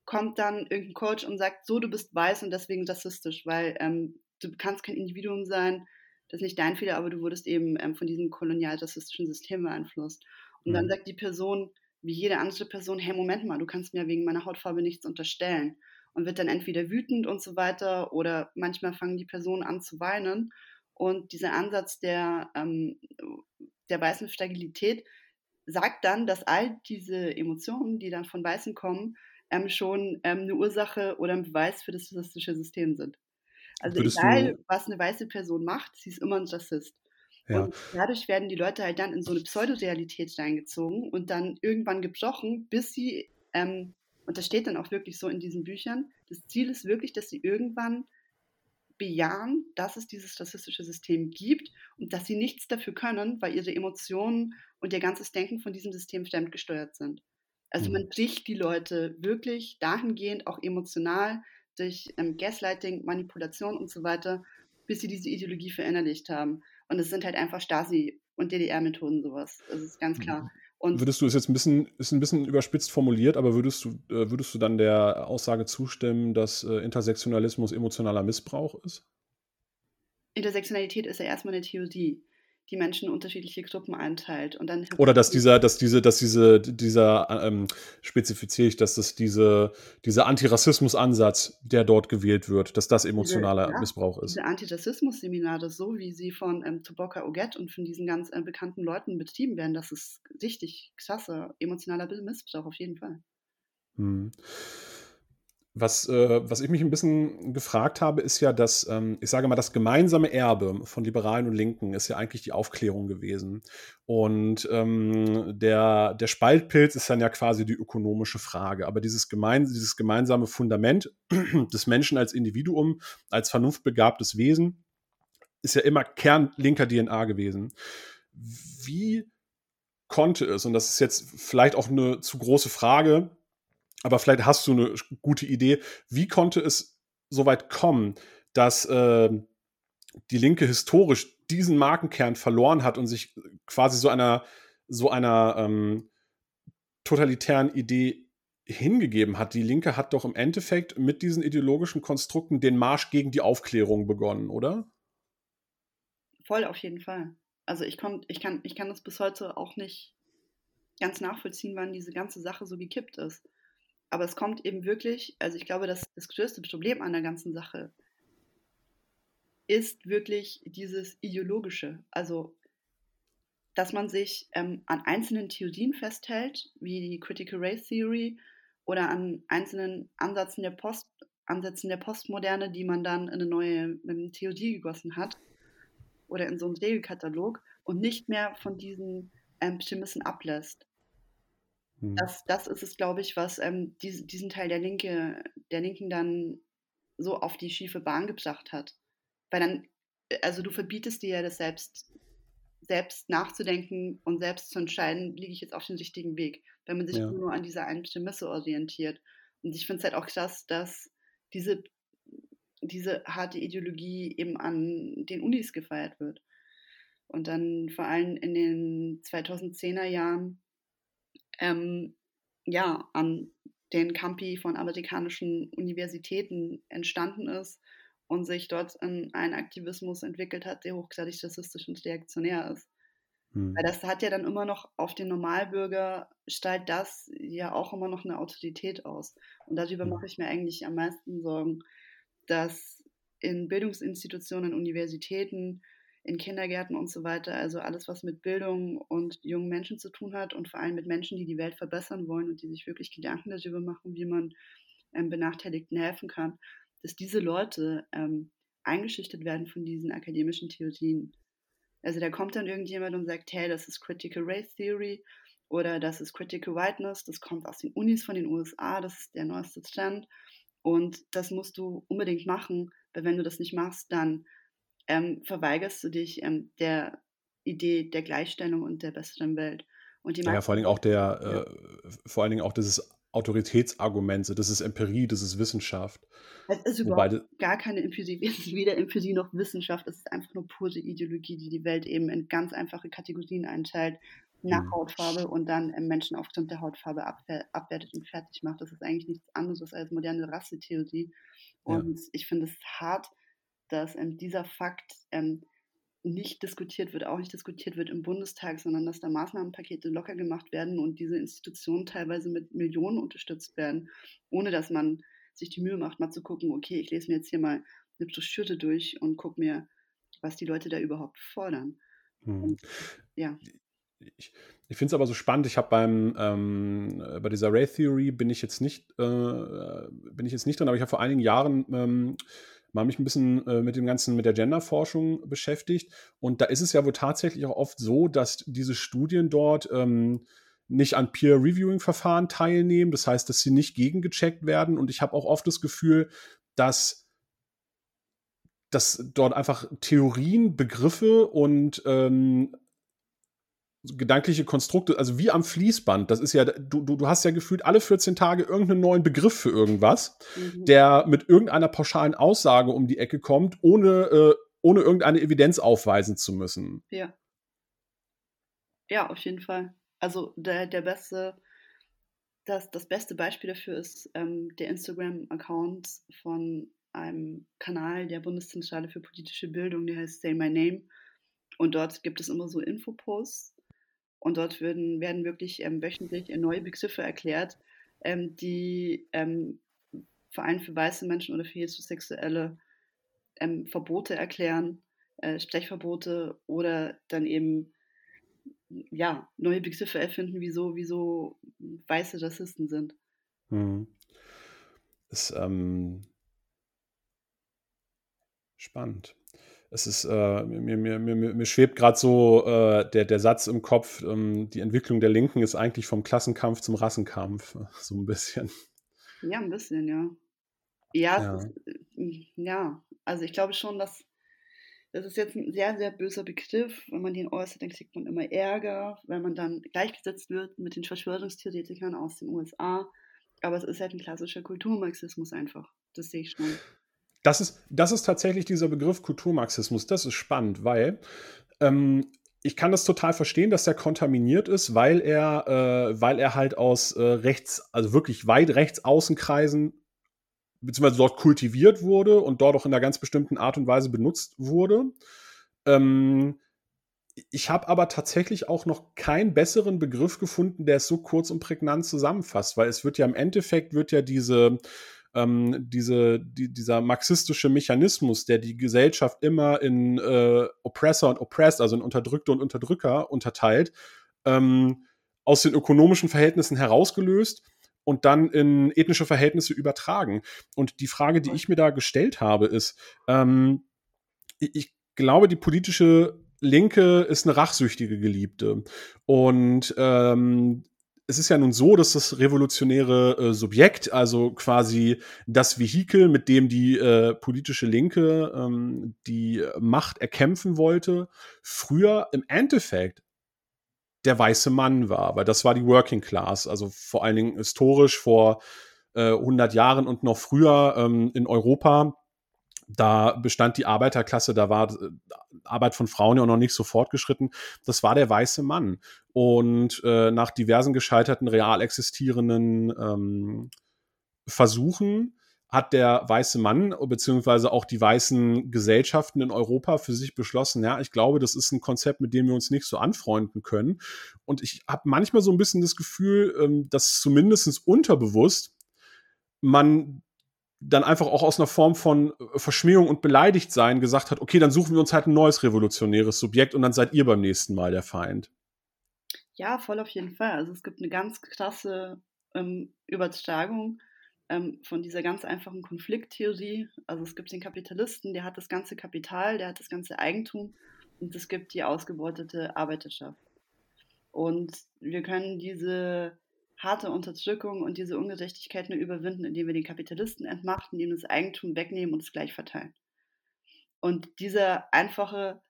kommt dann irgendein Coach und sagt, so, du bist weiß und deswegen rassistisch, weil ähm, du kannst kein Individuum sein, das ist nicht dein Fehler, aber du wurdest eben ähm, von diesem kolonial-rassistischen System beeinflusst. Und mhm. dann sagt die Person, wie jede andere Person, hey, Moment mal, du kannst mir wegen meiner Hautfarbe nichts unterstellen. Und wird dann entweder wütend und so weiter oder manchmal fangen die Personen an zu weinen. Und dieser Ansatz der, ähm, der weißen Stabilität sagt dann, dass all diese Emotionen, die dann von Weißen kommen, ähm, schon ähm, eine Ursache oder ein Beweis für das rassistische System sind. Also Würdest egal, was eine weiße Person macht, sie ist immer ein Rassist. Ja. Und dadurch werden die Leute halt dann in so eine Pseudorealität reingezogen und dann irgendwann gebrochen, bis sie, ähm, und das steht dann auch wirklich so in diesen Büchern, das Ziel ist wirklich, dass sie irgendwann bejahen, dass es dieses rassistische System gibt und dass sie nichts dafür können, weil ihre Emotionen und ihr ganzes Denken von diesem System fremdgesteuert sind. Also mhm. man bricht die Leute wirklich dahingehend auch emotional durch ähm, Gaslighting, Manipulation und so weiter, bis sie diese Ideologie verinnerlicht haben. Und es sind halt einfach Stasi- und DDR-Methoden sowas. Das ist ganz klar. Mhm. Und würdest du es jetzt ein bisschen, ist ein bisschen überspitzt formuliert, aber würdest du, äh, würdest du dann der Aussage zustimmen, dass äh, Intersektionalismus emotionaler Missbrauch ist? Intersektionalität ist ja erstmal eine Theorie die Menschen in unterschiedliche Gruppen einteilt. Und dann Oder dass dieser, dass diese, dass diese, dieser, ähm, spezifiziere ich, dass das diese, dieser Antirassismus-Ansatz, der dort gewählt wird, dass das emotionaler ja, Missbrauch ist. Diese Antirassismus-Seminare, so wie sie von ähm, Toboka Oget und von diesen ganz äh, bekannten Leuten betrieben werden, das ist richtig krasser emotionaler Missbrauch auf jeden Fall. Hm. Was, äh, was ich mich ein bisschen gefragt habe, ist ja, dass, ähm, ich sage mal, das gemeinsame Erbe von Liberalen und Linken ist ja eigentlich die Aufklärung gewesen. Und ähm, der, der Spaltpilz ist dann ja quasi die ökonomische Frage. Aber dieses, gemein, dieses gemeinsame Fundament des Menschen als Individuum, als vernunftbegabtes Wesen, ist ja immer Kern linker DNA gewesen. Wie konnte es, und das ist jetzt vielleicht auch eine zu große Frage, aber vielleicht hast du eine gute Idee, wie konnte es so weit kommen, dass äh, die Linke historisch diesen Markenkern verloren hat und sich quasi so einer, so einer ähm, totalitären Idee hingegeben hat. Die Linke hat doch im Endeffekt mit diesen ideologischen Konstrukten den Marsch gegen die Aufklärung begonnen, oder? Voll auf jeden Fall. Also ich, komm, ich, kann, ich kann das bis heute auch nicht ganz nachvollziehen, wann diese ganze Sache so gekippt ist. Aber es kommt eben wirklich, also ich glaube, dass das größte Problem an der ganzen Sache ist wirklich dieses ideologische. Also, dass man sich ähm, an einzelnen Theorien festhält, wie die Critical Race Theory oder an einzelnen Ansätzen der, Post, Ansätzen der Postmoderne, die man dann in eine neue eine Theorie gegossen hat oder in so einen Regelkatalog und nicht mehr von diesen ähm, Prämissen ablässt. Hm. Das, das ist es, glaube ich, was ähm, diesen, diesen Teil der Linke, der Linken dann so auf die schiefe Bahn gebracht hat. Weil dann, äh, also du verbietest dir ja das selbst, selbst nachzudenken und selbst zu entscheiden, liege ich jetzt auf dem richtigen Weg, wenn man sich ja. nur an dieser einen Prämisse orientiert. Und ich finde es halt auch krass, dass diese, diese harte Ideologie eben an den Unis gefeiert wird. Und dann vor allem in den 2010er Jahren ähm, ja, an den Campi von amerikanischen Universitäten entstanden ist und sich dort in einen Aktivismus entwickelt hat, der hochgradig rassistisch und reaktionär ist. Hm. Weil das hat ja dann immer noch auf den Normalbürger, stellt das ja auch immer noch eine Autorität aus. Und darüber hm. mache ich mir eigentlich am meisten Sorgen, dass in Bildungsinstitutionen, Universitäten, in Kindergärten und so weiter, also alles, was mit Bildung und jungen Menschen zu tun hat und vor allem mit Menschen, die die Welt verbessern wollen und die sich wirklich Gedanken darüber machen, wie man ähm, Benachteiligten helfen kann, dass diese Leute ähm, eingeschüchtert werden von diesen akademischen Theorien. Also da kommt dann irgendjemand und sagt, hey, das ist Critical Race Theory oder das ist Critical Whiteness, das kommt aus den Unis von den USA, das ist der neueste Trend und das musst du unbedingt machen, weil wenn du das nicht machst, dann ähm, verweigerst du dich ähm, der Idee der Gleichstellung und der besseren Welt. Und die ja, vor allen Dingen auch der, ja. äh, vor allen Dingen auch dieses Autoritätsargumente, das ist Empirie, das ist Wissenschaft. Es ist überhaupt gar keine Empirie, weder Empirie noch Wissenschaft, es ist einfach nur pure Ideologie, die die Welt eben in ganz einfache Kategorien einteilt, nach hm. Hautfarbe und dann Menschen aufgrund der Hautfarbe abwertet und fertig macht. Das ist eigentlich nichts anderes als moderne Rassetheorie. Und ja. ich finde es hart, dass ähm, dieser Fakt ähm, nicht diskutiert wird, auch nicht diskutiert wird im Bundestag, sondern dass da Maßnahmenpakete locker gemacht werden und diese Institutionen teilweise mit Millionen unterstützt werden, ohne dass man sich die Mühe macht, mal zu gucken, okay, ich lese mir jetzt hier mal eine Broschüre durch und gucke mir, was die Leute da überhaupt fordern. Hm. Und, ja. Ich, ich finde es aber so spannend. Ich habe beim ähm, bei dieser Ray Theory bin ich jetzt nicht äh, bin ich jetzt nicht drin, aber ich habe vor einigen Jahren ähm, mal mich ein bisschen äh, mit dem ganzen, mit der Genderforschung beschäftigt. Und da ist es ja wohl tatsächlich auch oft so, dass diese Studien dort ähm, nicht an Peer-Reviewing-Verfahren teilnehmen. Das heißt, dass sie nicht gegengecheckt werden. Und ich habe auch oft das Gefühl, dass dass dort einfach Theorien, Begriffe und ähm, gedankliche Konstrukte, also wie am Fließband. Das ist ja, du, du, du hast ja gefühlt alle 14 Tage irgendeinen neuen Begriff für irgendwas, mhm. der mit irgendeiner pauschalen Aussage um die Ecke kommt, ohne, äh, ohne irgendeine Evidenz aufweisen zu müssen. Ja. Ja, auf jeden Fall. Also der, der beste, das, das beste Beispiel dafür ist ähm, der Instagram-Account von einem Kanal der Bundeszentrale für politische Bildung, der heißt Say My Name. Und dort gibt es immer so Infoposts und dort werden, werden wirklich ähm, wöchentlich neue Begriffe erklärt, ähm, die ähm, vor allem für weiße Menschen oder für heterosexuelle ähm, Verbote erklären, äh, Sprechverbote oder dann eben ja, neue Begriffe erfinden, wieso, wieso weiße Rassisten sind. Hm. Ist ähm, spannend es ist, äh, mir, mir, mir, mir schwebt gerade so äh, der, der Satz im Kopf, ähm, die Entwicklung der Linken ist eigentlich vom Klassenkampf zum Rassenkampf, so ein bisschen. Ja, ein bisschen, ja. Ja, ja. Ist, äh, ja. also ich glaube schon, dass das ist jetzt ein sehr, sehr böser Begriff. Wenn man den äußert, dann kriegt man immer Ärger, wenn man dann gleichgesetzt wird mit den Verschwörungstheoretikern aus den USA. Aber es ist halt ein klassischer Kulturmarxismus einfach. Das sehe ich schon. Das ist, das ist tatsächlich dieser Begriff Kulturmarxismus. Das ist spannend, weil ähm, ich kann das total verstehen, dass der kontaminiert ist, weil er, äh, weil er halt aus äh, rechts, also wirklich weit rechts Außenkreisen, beziehungsweise dort kultiviert wurde und dort auch in einer ganz bestimmten Art und Weise benutzt wurde. Ähm, ich habe aber tatsächlich auch noch keinen besseren Begriff gefunden, der es so kurz und prägnant zusammenfasst, weil es wird ja im Endeffekt wird ja diese ähm, diese, die, dieser marxistische Mechanismus, der die Gesellschaft immer in äh, Oppressor und Oppressed, also in Unterdrückte und Unterdrücker unterteilt, ähm, aus den ökonomischen Verhältnissen herausgelöst und dann in ethnische Verhältnisse übertragen. Und die Frage, die ich mir da gestellt habe, ist, ähm, ich glaube, die politische Linke ist eine rachsüchtige Geliebte. Und ähm, es ist ja nun so, dass das revolutionäre äh, Subjekt, also quasi das Vehikel, mit dem die äh, politische Linke ähm, die Macht erkämpfen wollte, früher im Endeffekt der weiße Mann war, weil das war die Working Class, also vor allen Dingen historisch vor äh, 100 Jahren und noch früher ähm, in Europa da bestand die Arbeiterklasse, da war äh, Arbeit von Frauen ja auch noch nicht so fortgeschritten. Das war der weiße Mann. Und äh, nach diversen gescheiterten, real existierenden ähm, Versuchen hat der weiße Mann beziehungsweise auch die weißen Gesellschaften in Europa für sich beschlossen, ja, ich glaube, das ist ein Konzept, mit dem wir uns nicht so anfreunden können. Und ich habe manchmal so ein bisschen das Gefühl, ähm, dass zumindest unterbewusst man dann einfach auch aus einer Form von äh, Verschmähung und Beleidigtsein gesagt hat, okay, dann suchen wir uns halt ein neues revolutionäres Subjekt und dann seid ihr beim nächsten Mal der Feind. Ja, voll auf jeden Fall. Also es gibt eine ganz krasse ähm, Übertragung ähm, von dieser ganz einfachen Konflikttheorie. Also es gibt den Kapitalisten, der hat das ganze Kapital, der hat das ganze Eigentum und es gibt die ausgebeutete Arbeiterschaft. Und wir können diese harte Unterdrückung und diese Ungerechtigkeit nur überwinden, indem wir den Kapitalisten entmachten, ihm das Eigentum wegnehmen und es gleich verteilen. Und dieser einfache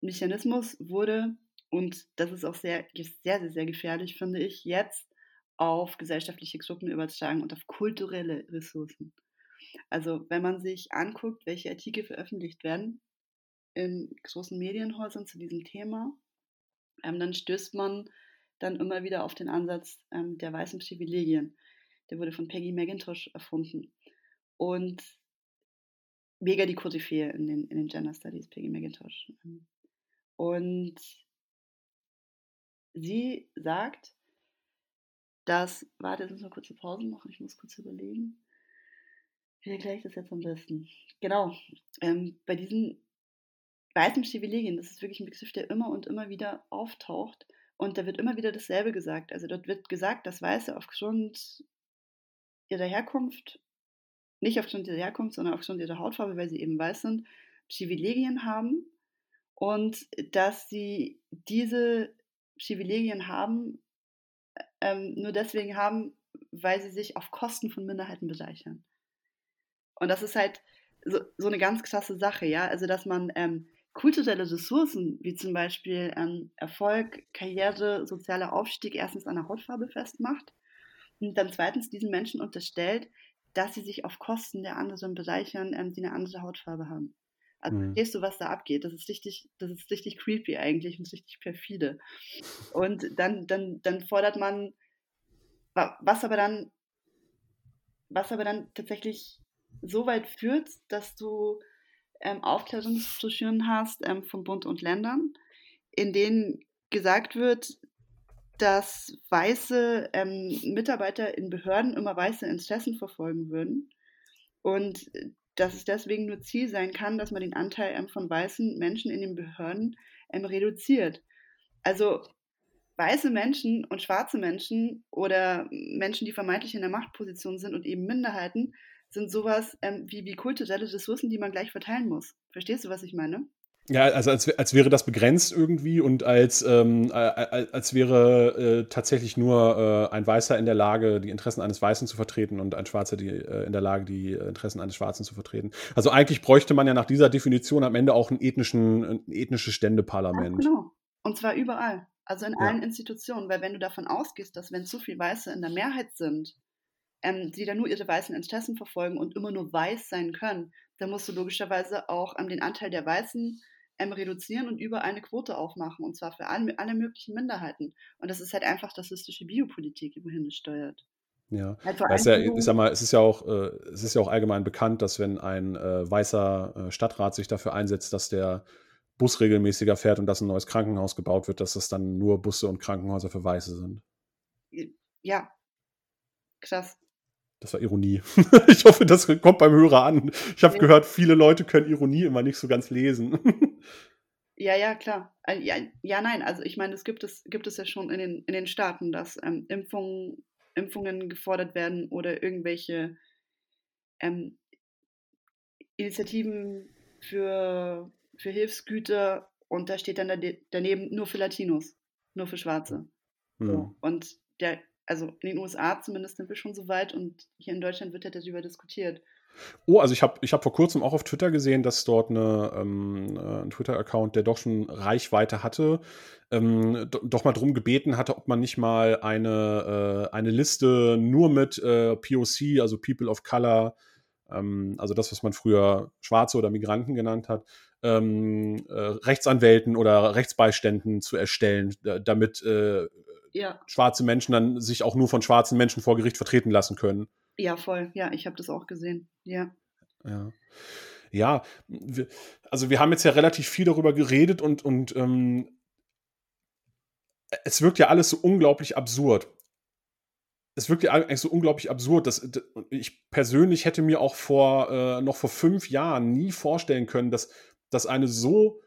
Mechanismus wurde, und das ist auch sehr, sehr, sehr, sehr gefährlich, finde ich, jetzt auf gesellschaftliche Gruppen übertragen und auf kulturelle Ressourcen. Also wenn man sich anguckt, welche Artikel veröffentlicht werden in großen Medienhäusern zu diesem Thema, ähm, dann stößt man dann immer wieder auf den Ansatz ähm, der weißen Privilegien. Der wurde von Peggy McIntosh erfunden. Und mega die Koryphäe in den, in den Gender Studies, Peggy McIntosh. Und sie sagt, dass, warte, jetzt müssen wir kurz eine Pause machen, ich muss kurz überlegen. Wie erkläre ich das jetzt am besten? Genau, ähm, bei diesen weißen Privilegien, das ist wirklich ein Begriff, der immer und immer wieder auftaucht, und da wird immer wieder dasselbe gesagt. Also dort wird gesagt, dass Weiße aufgrund ihrer Herkunft, nicht aufgrund ihrer Herkunft, sondern aufgrund ihrer Hautfarbe, weil sie eben weiß sind, Privilegien haben und dass sie diese Privilegien haben, ähm, nur deswegen haben, weil sie sich auf Kosten von Minderheiten bereichern. Und das ist halt so, so eine ganz krasse Sache, ja. Also, dass man ähm, kulturelle Ressourcen, wie zum Beispiel ähm, Erfolg, Karriere, sozialer Aufstieg, erstens an der Hautfarbe festmacht und dann zweitens diesen Menschen unterstellt, dass sie sich auf Kosten der anderen bereichern, ähm, die eine andere Hautfarbe haben. Also mhm. verstehst du, was da abgeht? Das ist richtig, das ist richtig creepy eigentlich und richtig perfide. Und dann, dann, dann fordert man, was aber dann, was aber dann tatsächlich so weit führt, dass du ähm, Aufklärungsbroschüren hast ähm, von Bund und Ländern, in denen gesagt wird, dass weiße ähm, Mitarbeiter in Behörden immer weiße Interessen verfolgen würden und dass es deswegen nur Ziel sein kann, dass man den Anteil ähm, von weißen Menschen in den Behörden ähm, reduziert. Also weiße Menschen und schwarze Menschen oder Menschen, die vermeintlich in der Machtposition sind und eben Minderheiten, sind sowas ähm, wie, wie kulturelle Ressourcen, die man gleich verteilen muss. Verstehst du, was ich meine? Ja, also als, als wäre das begrenzt irgendwie und als, ähm, als wäre äh, tatsächlich nur äh, ein Weißer in der Lage, die Interessen eines Weißen zu vertreten und ein Schwarzer die, äh, in der Lage, die Interessen eines Schwarzen zu vertreten. Also eigentlich bräuchte man ja nach dieser Definition am Ende auch ein, ethnischen, ein ethnisches Ständeparlament. Ja, genau. Und zwar überall. Also in ja. allen Institutionen. Weil wenn du davon ausgehst, dass wenn zu viele Weiße in der Mehrheit sind, ähm, die dann nur ihre weißen Interessen verfolgen und immer nur weiß sein können, dann musst du logischerweise auch ähm, den Anteil der Weißen ähm, reduzieren und über eine Quote aufmachen, und zwar für alle, alle möglichen Minderheiten. Und das ist halt einfach rassistische Biopolitik, die wohin es steuert. Ja, halt das ja, ich sag mal, es ist ja auch, äh, es ist ja auch allgemein bekannt, dass wenn ein äh, weißer äh, Stadtrat sich dafür einsetzt, dass der Bus regelmäßiger fährt und dass ein neues Krankenhaus gebaut wird, dass das dann nur Busse und Krankenhäuser für Weiße sind. Ja, krass. Das war Ironie. ich hoffe, das kommt beim Hörer an. Ich habe ja. gehört, viele Leute können Ironie immer nicht so ganz lesen. ja, ja, klar. Ja, ja, nein, also ich meine, es gibt es, gibt es ja schon in den, in den Staaten, dass ähm, Impfungen, Impfungen gefordert werden oder irgendwelche ähm, Initiativen für, für Hilfsgüter und da steht dann daneben nur für Latinos, nur für Schwarze. So. Und der, also in den USA zumindest sind wir schon so weit und hier in Deutschland wird ja darüber diskutiert. Oh, also ich habe ich hab vor kurzem auch auf Twitter gesehen, dass dort eine, ähm, äh, ein Twitter-Account, der doch schon Reichweite hatte, ähm, doch mal darum gebeten hatte, ob man nicht mal eine, äh, eine Liste nur mit äh, POC, also People of Color, ähm, also das, was man früher Schwarze oder Migranten genannt hat, ähm, äh, Rechtsanwälten oder Rechtsbeiständen zu erstellen, damit äh, ja. schwarze Menschen dann sich auch nur von schwarzen Menschen vor Gericht vertreten lassen können. Ja, voll. Ja, ich habe das auch gesehen. Ja. Ja. Ja, wir, also wir haben jetzt ja relativ viel darüber geredet und, und ähm, es wirkt ja alles so unglaublich absurd. Es wirkt ja eigentlich so unglaublich absurd, dass ich persönlich hätte mir auch vor äh, noch vor fünf Jahren nie vorstellen können, dass, dass eine so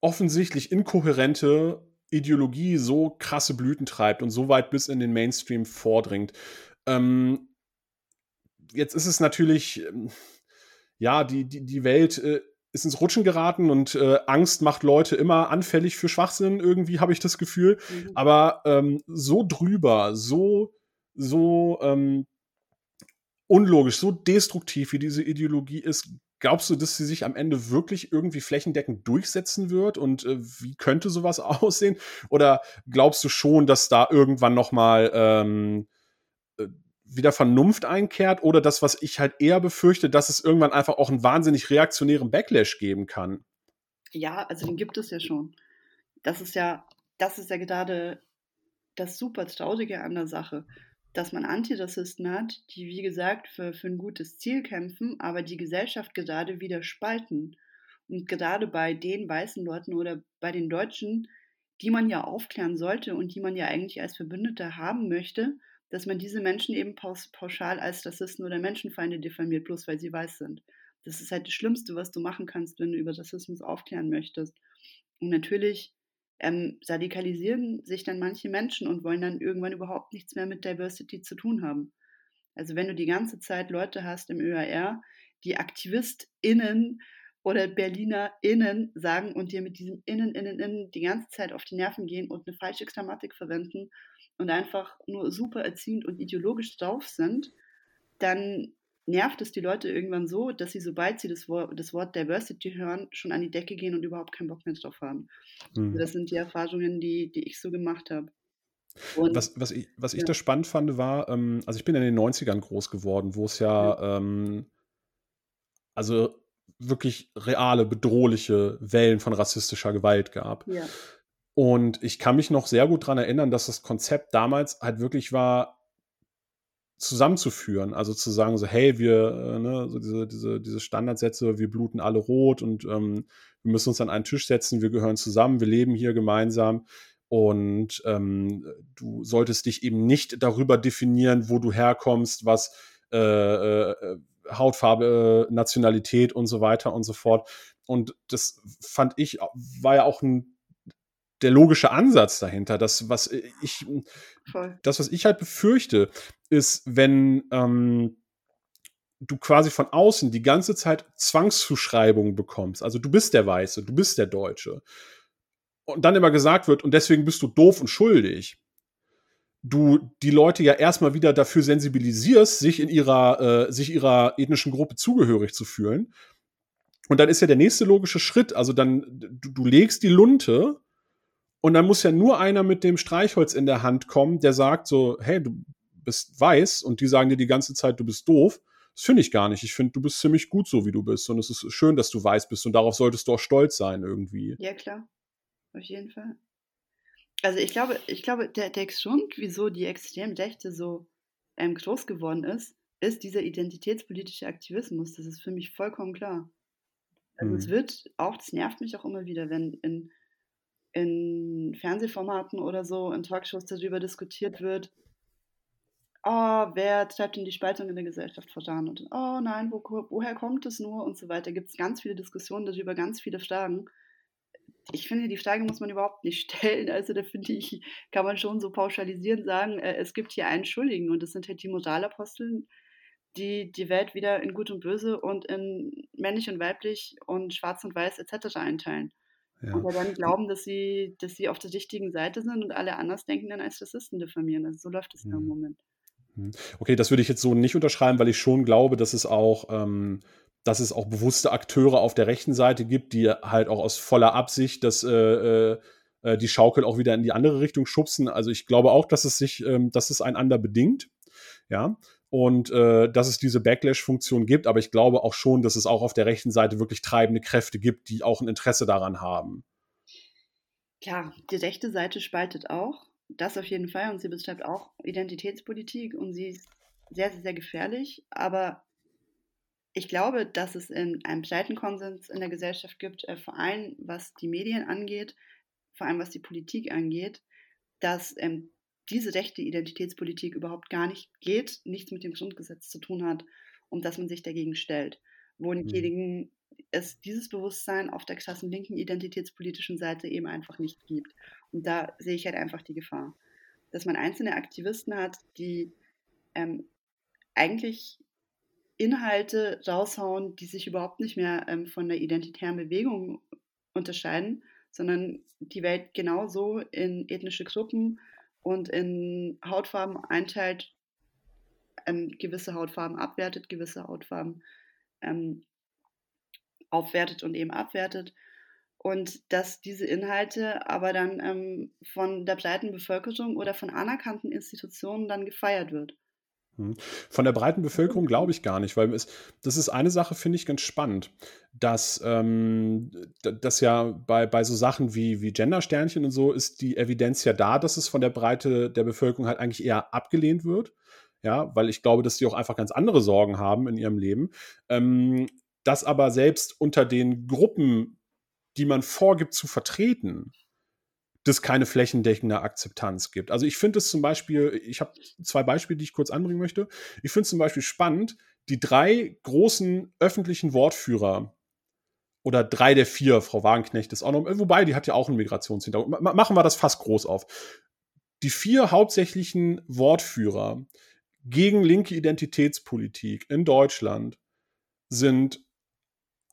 offensichtlich inkohärente Ideologie so krasse Blüten treibt und so weit bis in den Mainstream vordringt. Ähm, jetzt ist es natürlich, ähm, ja, die, die, die Welt äh, ist ins Rutschen geraten und äh, Angst macht Leute immer anfällig für Schwachsinn, irgendwie habe ich das Gefühl. Mhm. Aber ähm, so drüber, so, so ähm, unlogisch, so destruktiv wie diese Ideologie ist, glaubst du, dass sie sich am Ende wirklich irgendwie flächendeckend durchsetzen wird? Und äh, wie könnte sowas aussehen? Oder glaubst du schon, dass da irgendwann noch mal ähm, äh, wieder Vernunft einkehrt? Oder das, was ich halt eher befürchte, dass es irgendwann einfach auch einen wahnsinnig reaktionären Backlash geben kann? Ja, also den gibt es ja schon. Das ist ja, das ist ja gerade das super Traurige an der Sache dass man Antirassisten hat, die, wie gesagt, für, für ein gutes Ziel kämpfen, aber die Gesellschaft gerade wieder spalten. Und gerade bei den weißen Leuten oder bei den Deutschen, die man ja aufklären sollte und die man ja eigentlich als Verbündete haben möchte, dass man diese Menschen eben pauschal als Rassisten oder Menschenfeinde diffamiert, bloß weil sie weiß sind. Das ist halt das Schlimmste, was du machen kannst, wenn du über Rassismus aufklären möchtest. Und natürlich ähm, radikalisieren sich dann manche Menschen und wollen dann irgendwann überhaupt nichts mehr mit Diversity zu tun haben. Also wenn du die ganze Zeit Leute hast im ÖAR, die AktivistInnen oder BerlinerInnen sagen und dir mit diesem Innen, Innen, Innen die ganze Zeit auf die Nerven gehen und eine falsche Grammatik verwenden und einfach nur super erziehend und ideologisch drauf sind, dann nervt es die Leute irgendwann so, dass sie, sobald sie das Wort, das Wort Diversity hören, schon an die Decke gehen und überhaupt keinen Bock mehr drauf haben. Mhm. Also das sind die Erfahrungen, die, die ich so gemacht habe. was, was ich, was ich ja. da spannend fand, war, ähm, also ich bin in den 90ern groß geworden, wo es ja, ja. Ähm, also wirklich reale, bedrohliche Wellen von rassistischer Gewalt gab. Ja. Und ich kann mich noch sehr gut daran erinnern, dass das Konzept damals halt wirklich war, zusammenzuführen. Also zu sagen, so, hey, wir, äh, ne, so diese, diese, diese Standardsätze, wir bluten alle rot und ähm, wir müssen uns an einen Tisch setzen, wir gehören zusammen, wir leben hier gemeinsam. Und ähm, du solltest dich eben nicht darüber definieren, wo du herkommst, was äh, äh, Hautfarbe, Nationalität und so weiter und so fort. Und das fand ich, war ja auch ein der logische Ansatz dahinter. Das, was ich, Voll. das, was ich halt befürchte, ist, wenn ähm, du quasi von außen die ganze Zeit Zwangszuschreibungen bekommst. Also du bist der Weiße, du bist der Deutsche. Und dann immer gesagt wird, und deswegen bist du doof und schuldig. Du die Leute ja erstmal wieder dafür sensibilisierst, sich in ihrer, äh, sich ihrer ethnischen Gruppe zugehörig zu fühlen. Und dann ist ja der nächste logische Schritt, also dann, du, du legst die Lunte und dann muss ja nur einer mit dem Streichholz in der Hand kommen, der sagt so, hey, du bist weiß und die sagen dir die ganze Zeit, du bist doof. Das finde ich gar nicht. Ich finde, du bist ziemlich gut so, wie du bist. Und es ist schön, dass du weiß bist. Und darauf solltest du auch stolz sein irgendwie. Ja, klar. Auf jeden Fall. Also ich glaube, ich glaube, der, der Grund, wieso die Extremrechte so ähm, groß geworden ist, ist dieser identitätspolitische Aktivismus. Das ist für mich vollkommen klar. Also es mhm. wird auch, das nervt mich auch immer wieder, wenn in, in Fernsehformaten oder so, in Talkshows darüber diskutiert wird, oh, wer treibt denn die Spaltung in der Gesellschaft voran? Und oh nein, wo, woher kommt es nur? Und so weiter. Gibt es ganz viele Diskussionen darüber, ganz viele Fragen. Ich finde, die Frage muss man überhaupt nicht stellen. Also da finde ich, kann man schon so pauschalisierend sagen, äh, es gibt hier einen Schuldigen und das sind halt die Modalaposteln, die die Welt wieder in Gut und Böse und in männlich und weiblich und schwarz und weiß etc. einteilen. Ja. Und dann glauben, dass sie, dass sie auf der richtigen Seite sind und alle anders denken dann als Rassisten diffamieren. Also so läuft es ja. im Moment. Hm. Okay, das würde ich jetzt so nicht unterschreiben, weil ich schon glaube, dass es auch, ähm, dass es auch bewusste Akteure auf der rechten Seite gibt, die halt auch aus voller Absicht das, äh, äh, äh, die Schaukel auch wieder in die andere Richtung schubsen. Also ich glaube auch, dass es sich, ähm, dass es einander bedingt. Ja. Und äh, dass es diese Backlash-Funktion gibt, aber ich glaube auch schon, dass es auch auf der rechten Seite wirklich treibende Kräfte gibt, die auch ein Interesse daran haben. Klar, die rechte Seite spaltet auch das auf jeden Fall und sie betreibt auch Identitätspolitik und sie ist sehr, sehr, sehr gefährlich. Aber ich glaube, dass es in einem breiten Konsens in der Gesellschaft gibt, äh, vor allem was die Medien angeht, vor allem was die Politik angeht, dass ähm, diese rechte Identitätspolitik überhaupt gar nicht geht, nichts mit dem Grundgesetz zu tun hat und dass man sich dagegen stellt. Wohingegen mhm. es dieses Bewusstsein auf der krassen linken identitätspolitischen Seite eben einfach nicht gibt. Und da sehe ich halt einfach die Gefahr, dass man einzelne Aktivisten hat, die ähm, eigentlich Inhalte raushauen, die sich überhaupt nicht mehr ähm, von der identitären Bewegung unterscheiden, sondern die Welt genauso in ethnische Gruppen und in Hautfarben einteilt, ähm, gewisse Hautfarben abwertet, gewisse Hautfarben ähm, aufwertet und eben abwertet und dass diese Inhalte aber dann ähm, von der breiten Bevölkerung oder von anerkannten Institutionen dann gefeiert wird. Hm. Von der breiten Bevölkerung glaube ich gar nicht, weil es, das ist eine Sache, finde ich ganz spannend, dass, ähm, dass ja bei, bei so Sachen wie, wie Gendersternchen und so ist die Evidenz ja da, dass es von der Breite der Bevölkerung halt eigentlich eher abgelehnt wird. Ja, weil ich glaube, dass die auch einfach ganz andere Sorgen haben in ihrem Leben. Ähm, dass aber selbst unter den Gruppen die man vorgibt zu vertreten, das keine flächendeckende Akzeptanz gibt. Also ich finde es zum Beispiel, ich habe zwei Beispiele, die ich kurz anbringen möchte. Ich finde es zum Beispiel spannend, die drei großen öffentlichen Wortführer oder drei der vier, Frau Wagenknecht ist auch noch, wobei die hat ja auch einen Migrationshintergrund. Machen wir das fast groß auf. Die vier hauptsächlichen Wortführer gegen linke Identitätspolitik in Deutschland sind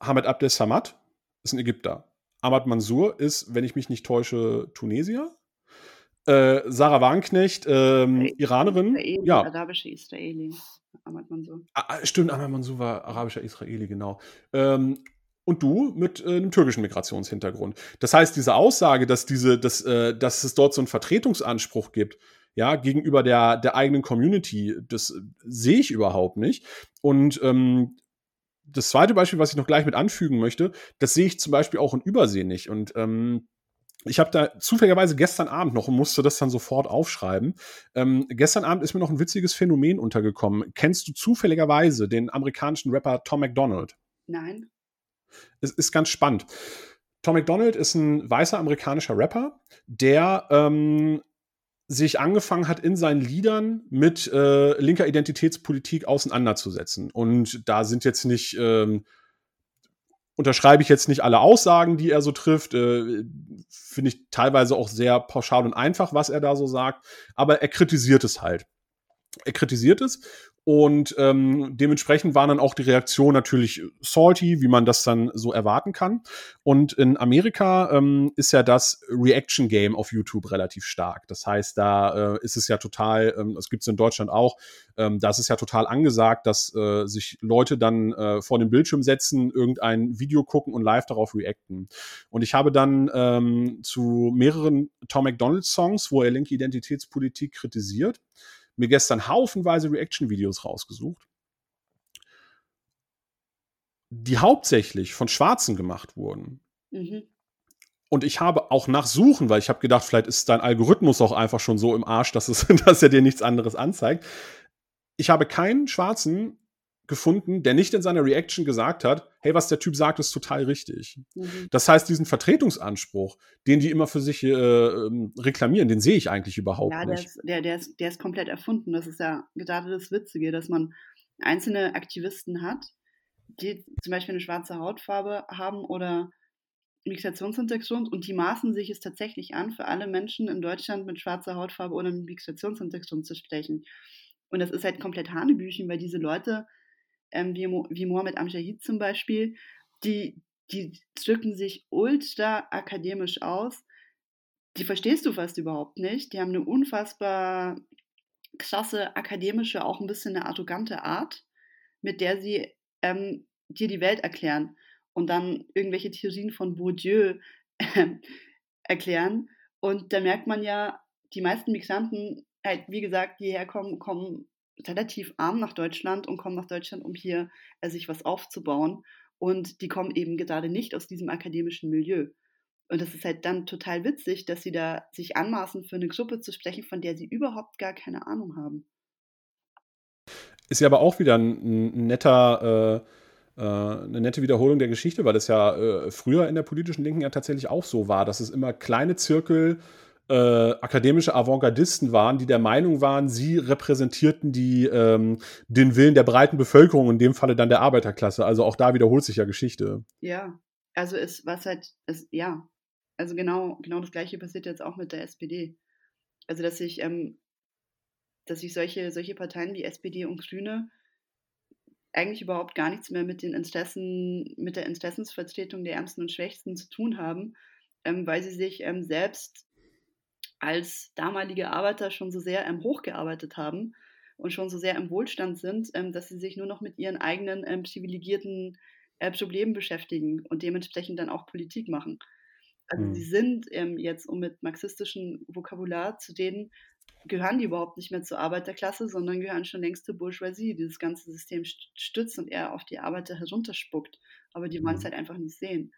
Hamid Abdel Samad, ist ein Ägypter. Ahmad Mansour ist, wenn ich mich nicht täusche, Tunesier. Äh, Sarah Wagenknecht, ähm, Iranerin. Israeli, ja. Arabische Israeli. Ahmad Mansour. Ah, ah, stimmt, Ahmad Mansour war arabischer Israeli, genau. Ähm, und du mit äh, einem türkischen Migrationshintergrund. Das heißt, diese Aussage, dass, diese, dass, äh, dass es dort so einen Vertretungsanspruch gibt, ja, gegenüber der, der eigenen Community, das äh, sehe ich überhaupt nicht. Und ähm, das zweite Beispiel, was ich noch gleich mit anfügen möchte, das sehe ich zum Beispiel auch in Übersee nicht. Und ähm, ich habe da zufälligerweise gestern Abend noch und musste das dann sofort aufschreiben. Ähm, gestern Abend ist mir noch ein witziges Phänomen untergekommen. Kennst du zufälligerweise den amerikanischen Rapper Tom McDonald? Nein. Es ist ganz spannend. Tom McDonald ist ein weißer amerikanischer Rapper, der ähm, sich angefangen hat, in seinen Liedern mit äh, linker Identitätspolitik auseinanderzusetzen. Und da sind jetzt nicht, ähm, unterschreibe ich jetzt nicht alle Aussagen, die er so trifft. Äh, Finde ich teilweise auch sehr pauschal und einfach, was er da so sagt. Aber er kritisiert es halt. Er kritisiert es und ähm, dementsprechend waren dann auch die Reaktionen natürlich salty, wie man das dann so erwarten kann. Und in Amerika ähm, ist ja das Reaction Game auf YouTube relativ stark. Das heißt, da äh, ist es ja total, ähm, das gibt es in Deutschland auch, ähm, da ist es ja total angesagt, dass äh, sich Leute dann äh, vor den Bildschirm setzen, irgendein Video gucken und live darauf reacten. Und ich habe dann ähm, zu mehreren Tom McDonald Songs, wo er linke Identitätspolitik kritisiert, mir gestern haufenweise Reaction-Videos rausgesucht, die hauptsächlich von Schwarzen gemacht wurden. Mhm. Und ich habe auch nach Suchen, weil ich habe gedacht, vielleicht ist dein Algorithmus auch einfach schon so im Arsch, dass, es, dass er dir nichts anderes anzeigt. Ich habe keinen Schwarzen gefunden, der nicht in seiner Reaction gesagt hat, hey, was der Typ sagt, ist total richtig. Mhm. Das heißt, diesen Vertretungsanspruch, den die immer für sich äh, ähm, reklamieren, den sehe ich eigentlich überhaupt Ja, der nicht. ist, der, der, ist, der ist komplett erfunden. Das ist ja gerade das Witzige, dass man einzelne Aktivisten hat, die zum Beispiel eine schwarze Hautfarbe haben oder Migrationshintergrund und die maßen sich es tatsächlich an, für alle Menschen in Deutschland mit schwarzer Hautfarbe oder Migrationshintergrund zu sprechen. Und das ist halt komplett Hanebüchen, weil diese Leute, ähm, wie, wie Mohammed Amjahid zum Beispiel, die, die drücken sich ultra akademisch aus. Die verstehst du fast überhaupt nicht. Die haben eine unfassbar krasse akademische, auch ein bisschen eine arrogante Art, mit der sie ähm, dir die Welt erklären und dann irgendwelche Theorien von Bourdieu äh, erklären. Und da merkt man ja, die meisten Migranten, halt, wie gesagt, die hierher kommen, kommen relativ arm nach Deutschland und kommen nach Deutschland, um hier äh, sich was aufzubauen. Und die kommen eben gerade nicht aus diesem akademischen Milieu. Und das ist halt dann total witzig, dass sie da sich anmaßen, für eine Gruppe zu sprechen, von der sie überhaupt gar keine Ahnung haben. Ist ja aber auch wieder ein, netter, äh, äh, eine nette Wiederholung der Geschichte, weil das ja äh, früher in der politischen Linken ja tatsächlich auch so war, dass es immer kleine Zirkel äh, akademische Avantgardisten waren, die der Meinung waren, sie repräsentierten die, ähm, den Willen der breiten Bevölkerung, in dem Falle dann der Arbeiterklasse. Also auch da wiederholt sich ja Geschichte. Ja, also ist was halt, ist, ja, also genau, genau das gleiche passiert jetzt auch mit der SPD. Also dass sich, ähm, dass sich solche, solche Parteien wie SPD und Grüne eigentlich überhaupt gar nichts mehr mit den Interessen, mit der Interessensvertretung der Ärmsten und Schwächsten zu tun haben, ähm, weil sie sich ähm, selbst als damalige Arbeiter schon so sehr ähm, hochgearbeitet haben und schon so sehr im Wohlstand sind, ähm, dass sie sich nur noch mit ihren eigenen ähm, privilegierten äh, Problemen beschäftigen und dementsprechend dann auch Politik machen. Also Hm. sie sind ähm, jetzt, um mit marxistischem Vokabular zu reden, gehören die überhaupt nicht mehr zur Arbeiterklasse, sondern gehören schon längst zur Bourgeoisie, die das ganze System st- stützt und eher auf die Arbeiter herunterspuckt. Aber die wollen es Hm. halt einfach nicht sehen.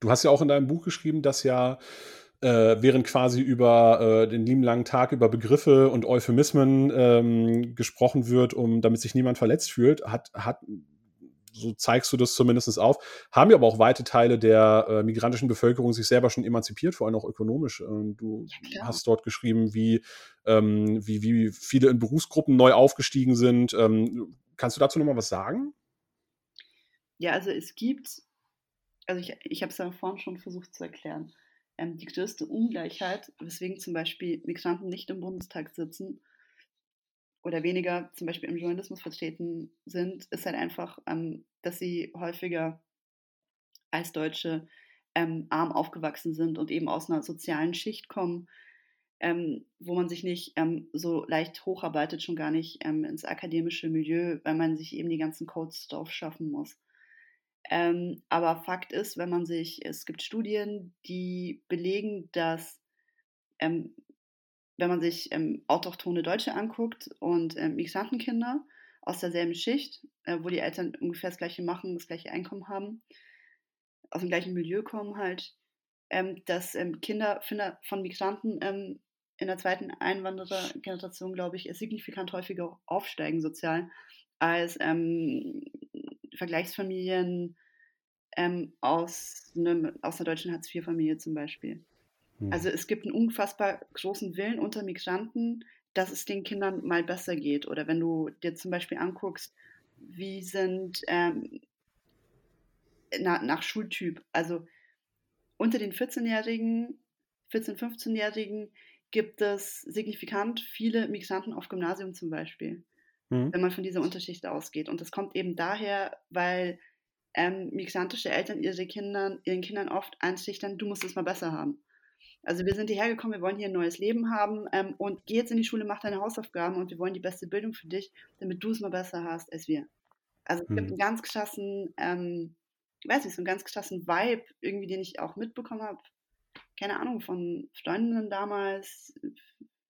Du hast ja auch in deinem Buch geschrieben, dass ja äh, während quasi über äh, den lieben langen Tag über Begriffe und Euphemismen ähm, gesprochen wird, um damit sich niemand verletzt fühlt, hat, hat so zeigst du das zumindest auf, haben ja aber auch weite Teile der äh, migrantischen Bevölkerung sich selber schon emanzipiert, vor allem auch ökonomisch. Und du Ja, hast dort geschrieben, wie, ähm, wie, wie viele in Berufsgruppen neu aufgestiegen sind. Ähm, kannst du dazu nochmal was sagen? Ja, also es gibt, also ich, ich habe es ja vorhin schon versucht zu erklären, ähm, die größte Ungleichheit, weswegen zum Beispiel Migranten nicht im Bundestag sitzen oder weniger zum Beispiel im Journalismus vertreten sind, ist halt einfach, ähm, dass sie häufiger als Deutsche ähm, arm aufgewachsen sind und eben aus einer sozialen Schicht kommen, ähm, wo man sich nicht ähm, so leicht hocharbeitet, schon gar nicht ähm, ins akademische Milieu, weil man sich eben die ganzen Codes drauf schaffen muss. Ähm, aber Fakt ist, wenn man sich, es gibt Studien, die belegen, dass ähm, wenn man sich ähm, autochthone Deutsche anguckt und ähm, Migrantenkinder aus derselben Schicht, äh, wo die Eltern ungefähr das gleiche machen, das gleiche Einkommen haben, aus dem gleichen Milieu kommen halt, ähm, dass ähm, Kinder von Migranten ähm, in der zweiten Einwanderergeneration, glaube ich, signifikant häufiger aufsteigen sozial als Vergleichsfamilien ähm, aus, einem, aus einer deutschen Hartz-IV-Familie zum Beispiel. Hm. Also es gibt einen unfassbar großen Willen unter Migranten, dass es den Kindern mal besser geht. Oder wenn du dir zum Beispiel anguckst, wie sind ähm, na, nach Schultyp, also unter den 14-Jährigen, 14-, 15-Jährigen gibt es signifikant viele Migranten auf Gymnasium zum Beispiel, Hm. wenn man von dieser Unterschicht ausgeht. Und das kommt eben daher, weil ähm, migrantische Eltern ihre Kindern, ihren Kindern oft einschüchtern, du musst es mal besser haben. Also wir sind hierher gekommen, wir wollen hier ein neues Leben haben ähm, und geh jetzt in die Schule, mach deine Hausaufgaben und wir wollen die beste Bildung für dich, damit du es mal besser hast als wir. Also es gibt Hm. einen ganz krassen, ähm, ich weiß nicht, so einen ganz krassen Vibe, irgendwie, den ich auch mitbekommen habe, keine Ahnung, von Freundinnen damals,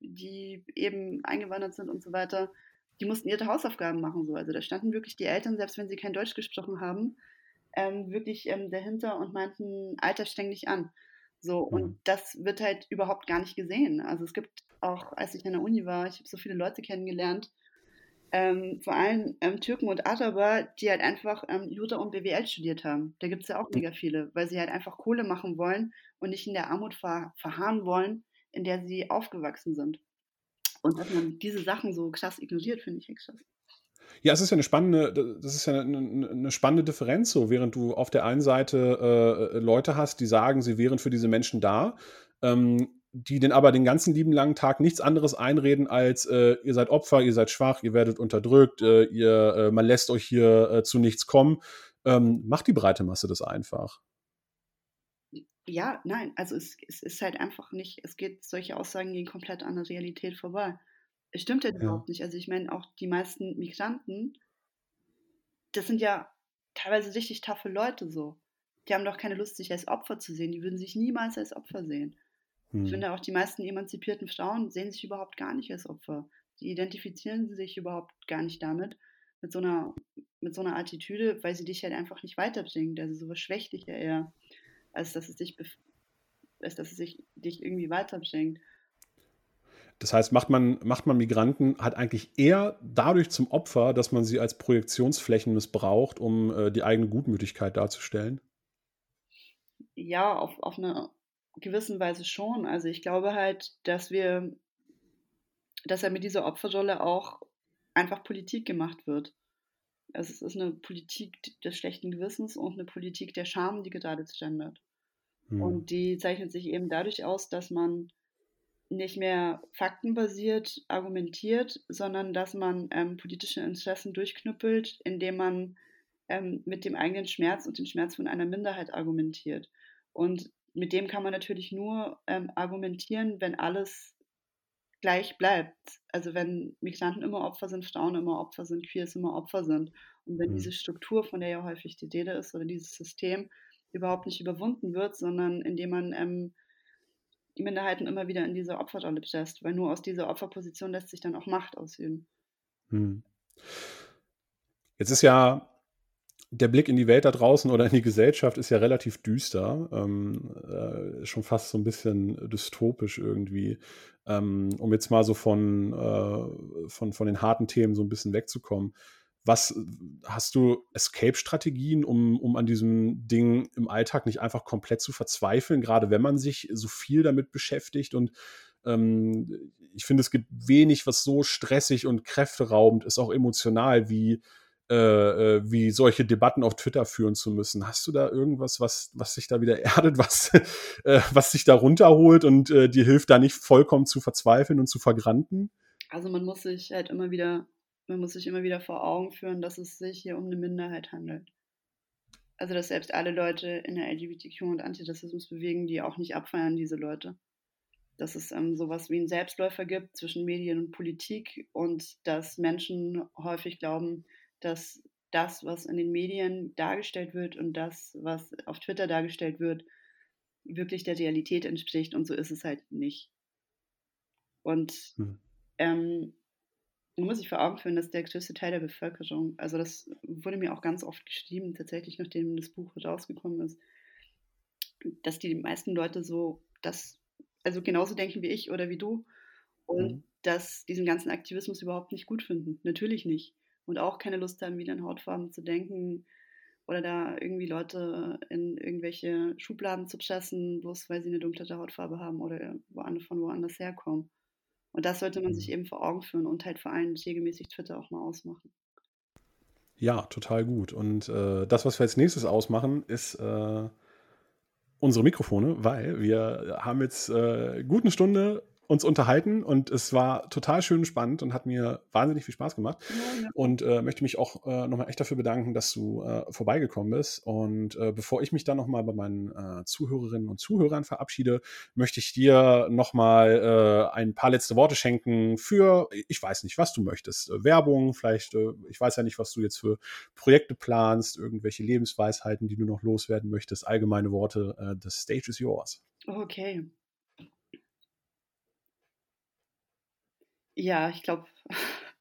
die eben eingewandert sind und so weiter, die mussten ihre Hausaufgaben machen. So. Also da standen wirklich die Eltern, selbst wenn sie kein Deutsch gesprochen haben, ähm, wirklich ähm, dahinter und meinten, Alter, streng dich an. So, und Mhm. das wird halt überhaupt gar nicht gesehen. Also es gibt auch, als ich an der Uni war, ich habe so viele Leute kennengelernt, ähm, vor allem ähm, Türken und Araber, die halt einfach ähm, Jura und BWL studiert haben. Da gibt es ja auch mega viele, weil sie halt einfach Kohle machen wollen und nicht in der Armut ver verharren wollen, in der sie aufgewachsen sind. Und dass man diese Sachen so krass ignoriert, finde ich echt krass. Ja, es ist ja eine spannende, das ist ja eine, eine spannende Differenz so, während du auf der einen Seite äh, Leute hast, die sagen, sie wären für diese Menschen da, ähm, die den aber den ganzen lieben langen Tag nichts anderes einreden als äh, ihr seid Opfer, ihr seid schwach, ihr werdet unterdrückt, äh, ihr, äh, man lässt euch hier äh, zu nichts kommen. Ähm, macht die breite Masse das einfach? Ja, nein, also es, es ist halt einfach nicht, es geht, solche Aussagen gehen komplett an der Realität vorbei. Es stimmt halt ja. überhaupt nicht. Also ich meine, auch die meisten Migranten, das sind ja teilweise richtig taffe Leute so. Die haben doch keine Lust, sich als Opfer zu sehen. Die würden sich niemals als Opfer sehen. Hm. Ich finde auch, die meisten emanzipierten Frauen sehen sich überhaupt gar nicht als Opfer. Die identifizieren sich überhaupt gar nicht damit, mit so einer, mit so einer Attitüde, weil sie dich halt einfach nicht weiterbringt. Also sowas schwächt dich ja eher, als dass es dich, als dass es sich, dich irgendwie weiterbringt. Das heißt, macht man, macht man Migranten halt eigentlich eher dadurch zum Opfer, dass man sie als Projektionsflächen missbraucht, um äh, die eigene Gutmütigkeit darzustellen? Ja, auf, auf eine gewissen Weise schon. Also ich glaube halt, dass wir, dass er mit dieser Opferrolle auch einfach Politik gemacht wird. Also es ist eine Politik des schlechten Gewissens und eine Politik der Scham, die gerade gendert. Hm. Und die zeichnet sich eben dadurch aus, dass man nicht mehr faktenbasiert argumentiert, sondern dass man ähm, politische Interessen durchknüppelt, indem man ähm, mit dem eigenen Schmerz und dem Schmerz von einer Minderheit argumentiert. Und mit dem kann man natürlich nur ähm, argumentieren, wenn alles gleich bleibt. Also wenn Migranten immer Opfer sind, Frauen immer Opfer sind, Queers immer Opfer sind. Und wenn mhm. diese Struktur, von der ja häufig die Rede ist, oder dieses System überhaupt nicht überwunden wird, sondern indem man ähm, die Minderheiten immer wieder in diese Opferrolle presst, weil nur aus dieser Opferposition lässt sich dann auch Macht ausüben. Mhm. Jetzt ist ja der Blick in die Welt da draußen oder in die Gesellschaft ist ja relativ düster, ähm, äh, schon fast so ein bisschen dystopisch irgendwie. Ähm, um jetzt mal so von, äh, von, von den harten Themen so ein bisschen wegzukommen. Was hast du Escape-Strategien, um, um an diesem Ding im Alltag nicht einfach komplett zu verzweifeln, gerade wenn man sich so viel damit beschäftigt? Und ähm, ich finde, es gibt wenig, was so stressig und kräfteraubend ist, auch emotional, wie äh, äh, wie solche Debatten auf Twitter führen zu müssen. Hast du da irgendwas, was, was sich da wieder erdet, was, äh, was sich da runterholt und äh, dir hilft, da nicht vollkommen zu verzweifeln und zu vergranten? Also man muss sich halt immer wieder, man muss sich immer wieder vor Augen führen, dass es sich hier um eine Minderheit handelt. Also dass selbst alle Leute in der LGBTQ und Antirassismus bewegen, die auch nicht abfeiern, diese Leute. Dass es ähm, sowas wie einen Selbstläufer gibt zwischen Medien und Politik und dass Menschen häufig glauben, dass das, was in den Medien dargestellt wird und das, was auf Twitter dargestellt wird, wirklich der Realität entspricht und so ist es halt nicht. Und hm. ähm, man muss sich vor Augen führen, dass der größte Teil der Bevölkerung, also das wurde mir auch ganz oft geschrieben, tatsächlich nachdem das Buch rausgekommen ist, dass die meisten Leute so, das, also genauso denken wie ich oder wie du und mhm. dass diesen ganzen Aktivismus überhaupt nicht gut finden. Natürlich nicht und auch keine Lust haben, wieder in Hautfarben zu denken oder da irgendwie Leute in irgendwelche Schubladen zu pressen, bloß weil sie eine dunklere Hautfarbe haben oder von woanders herkommen. Und das sollte man sich mhm. eben vor Augen führen und halt vor allem regelmäßig Twitter auch mal ausmachen. Ja, total gut. Und äh, das, was wir als nächstes ausmachen, ist äh, unsere Mikrofone, weil wir haben jetzt äh, gut eine Stunde uns unterhalten und es war total schön spannend und hat mir wahnsinnig viel Spaß gemacht. Ja, ja. Und äh, möchte mich auch äh, nochmal echt dafür bedanken, dass du äh, vorbeigekommen bist. Und äh, bevor ich mich dann nochmal bei meinen äh, Zuhörerinnen und Zuhörern verabschiede, möchte ich dir nochmal äh, ein paar letzte Worte schenken für, ich weiß nicht, was du möchtest. Äh, Werbung, vielleicht, ich weiß ja nicht, was du jetzt für Projekte planst, irgendwelche Lebensweisheiten, die du noch loswerden möchtest, allgemeine Worte. The stage is yours. Okay. Ja, ich glaube,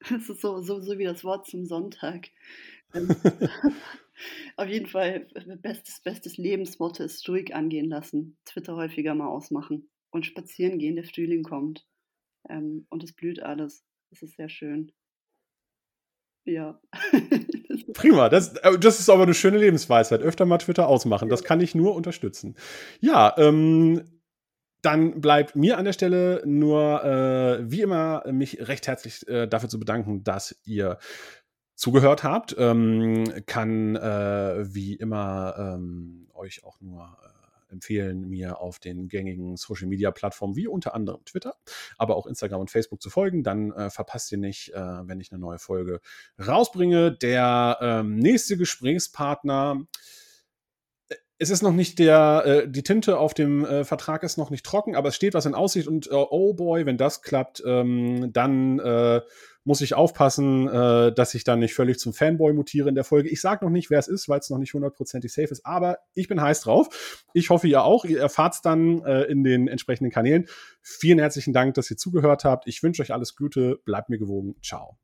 es ist so, so, so wie das Wort zum Sonntag. Ähm, auf jeden Fall, bestes, bestes Lebensmotto ist ruhig angehen lassen, Twitter häufiger mal ausmachen und spazieren gehen, der Frühling kommt ähm, und es blüht alles. Das ist sehr schön. Ja. Prima, das, äh, das ist aber eine schöne Lebensweisheit. Öfter mal Twitter ausmachen, das kann ich nur unterstützen. Ja, ähm, dann bleibt mir an der Stelle nur, äh, wie immer, mich recht herzlich äh, dafür zu bedanken, dass ihr zugehört habt. Ähm, kann äh, wie immer ähm, euch auch nur äh, empfehlen, mir auf den gängigen Social Media Plattformen wie unter anderem Twitter, aber auch Instagram und Facebook zu folgen. Dann äh, verpasst ihr nicht, äh, wenn ich eine neue Folge rausbringe. Der ähm, nächste Gesprächspartner es ist noch nicht der, äh, die Tinte auf dem äh, Vertrag ist noch nicht trocken, aber es steht was in Aussicht und äh, oh boy, wenn das klappt, ähm, dann äh, muss ich aufpassen, äh, dass ich dann nicht völlig zum Fanboy mutiere in der Folge. Ich sage noch nicht, wer es ist, weil es noch nicht hundertprozentig safe ist, aber ich bin heiß drauf. Ich hoffe, ihr auch. Ihr erfahrt es dann äh, in den entsprechenden Kanälen. Vielen herzlichen Dank, dass ihr zugehört habt. Ich wünsche euch alles Gute. Bleibt mir gewogen. Ciao.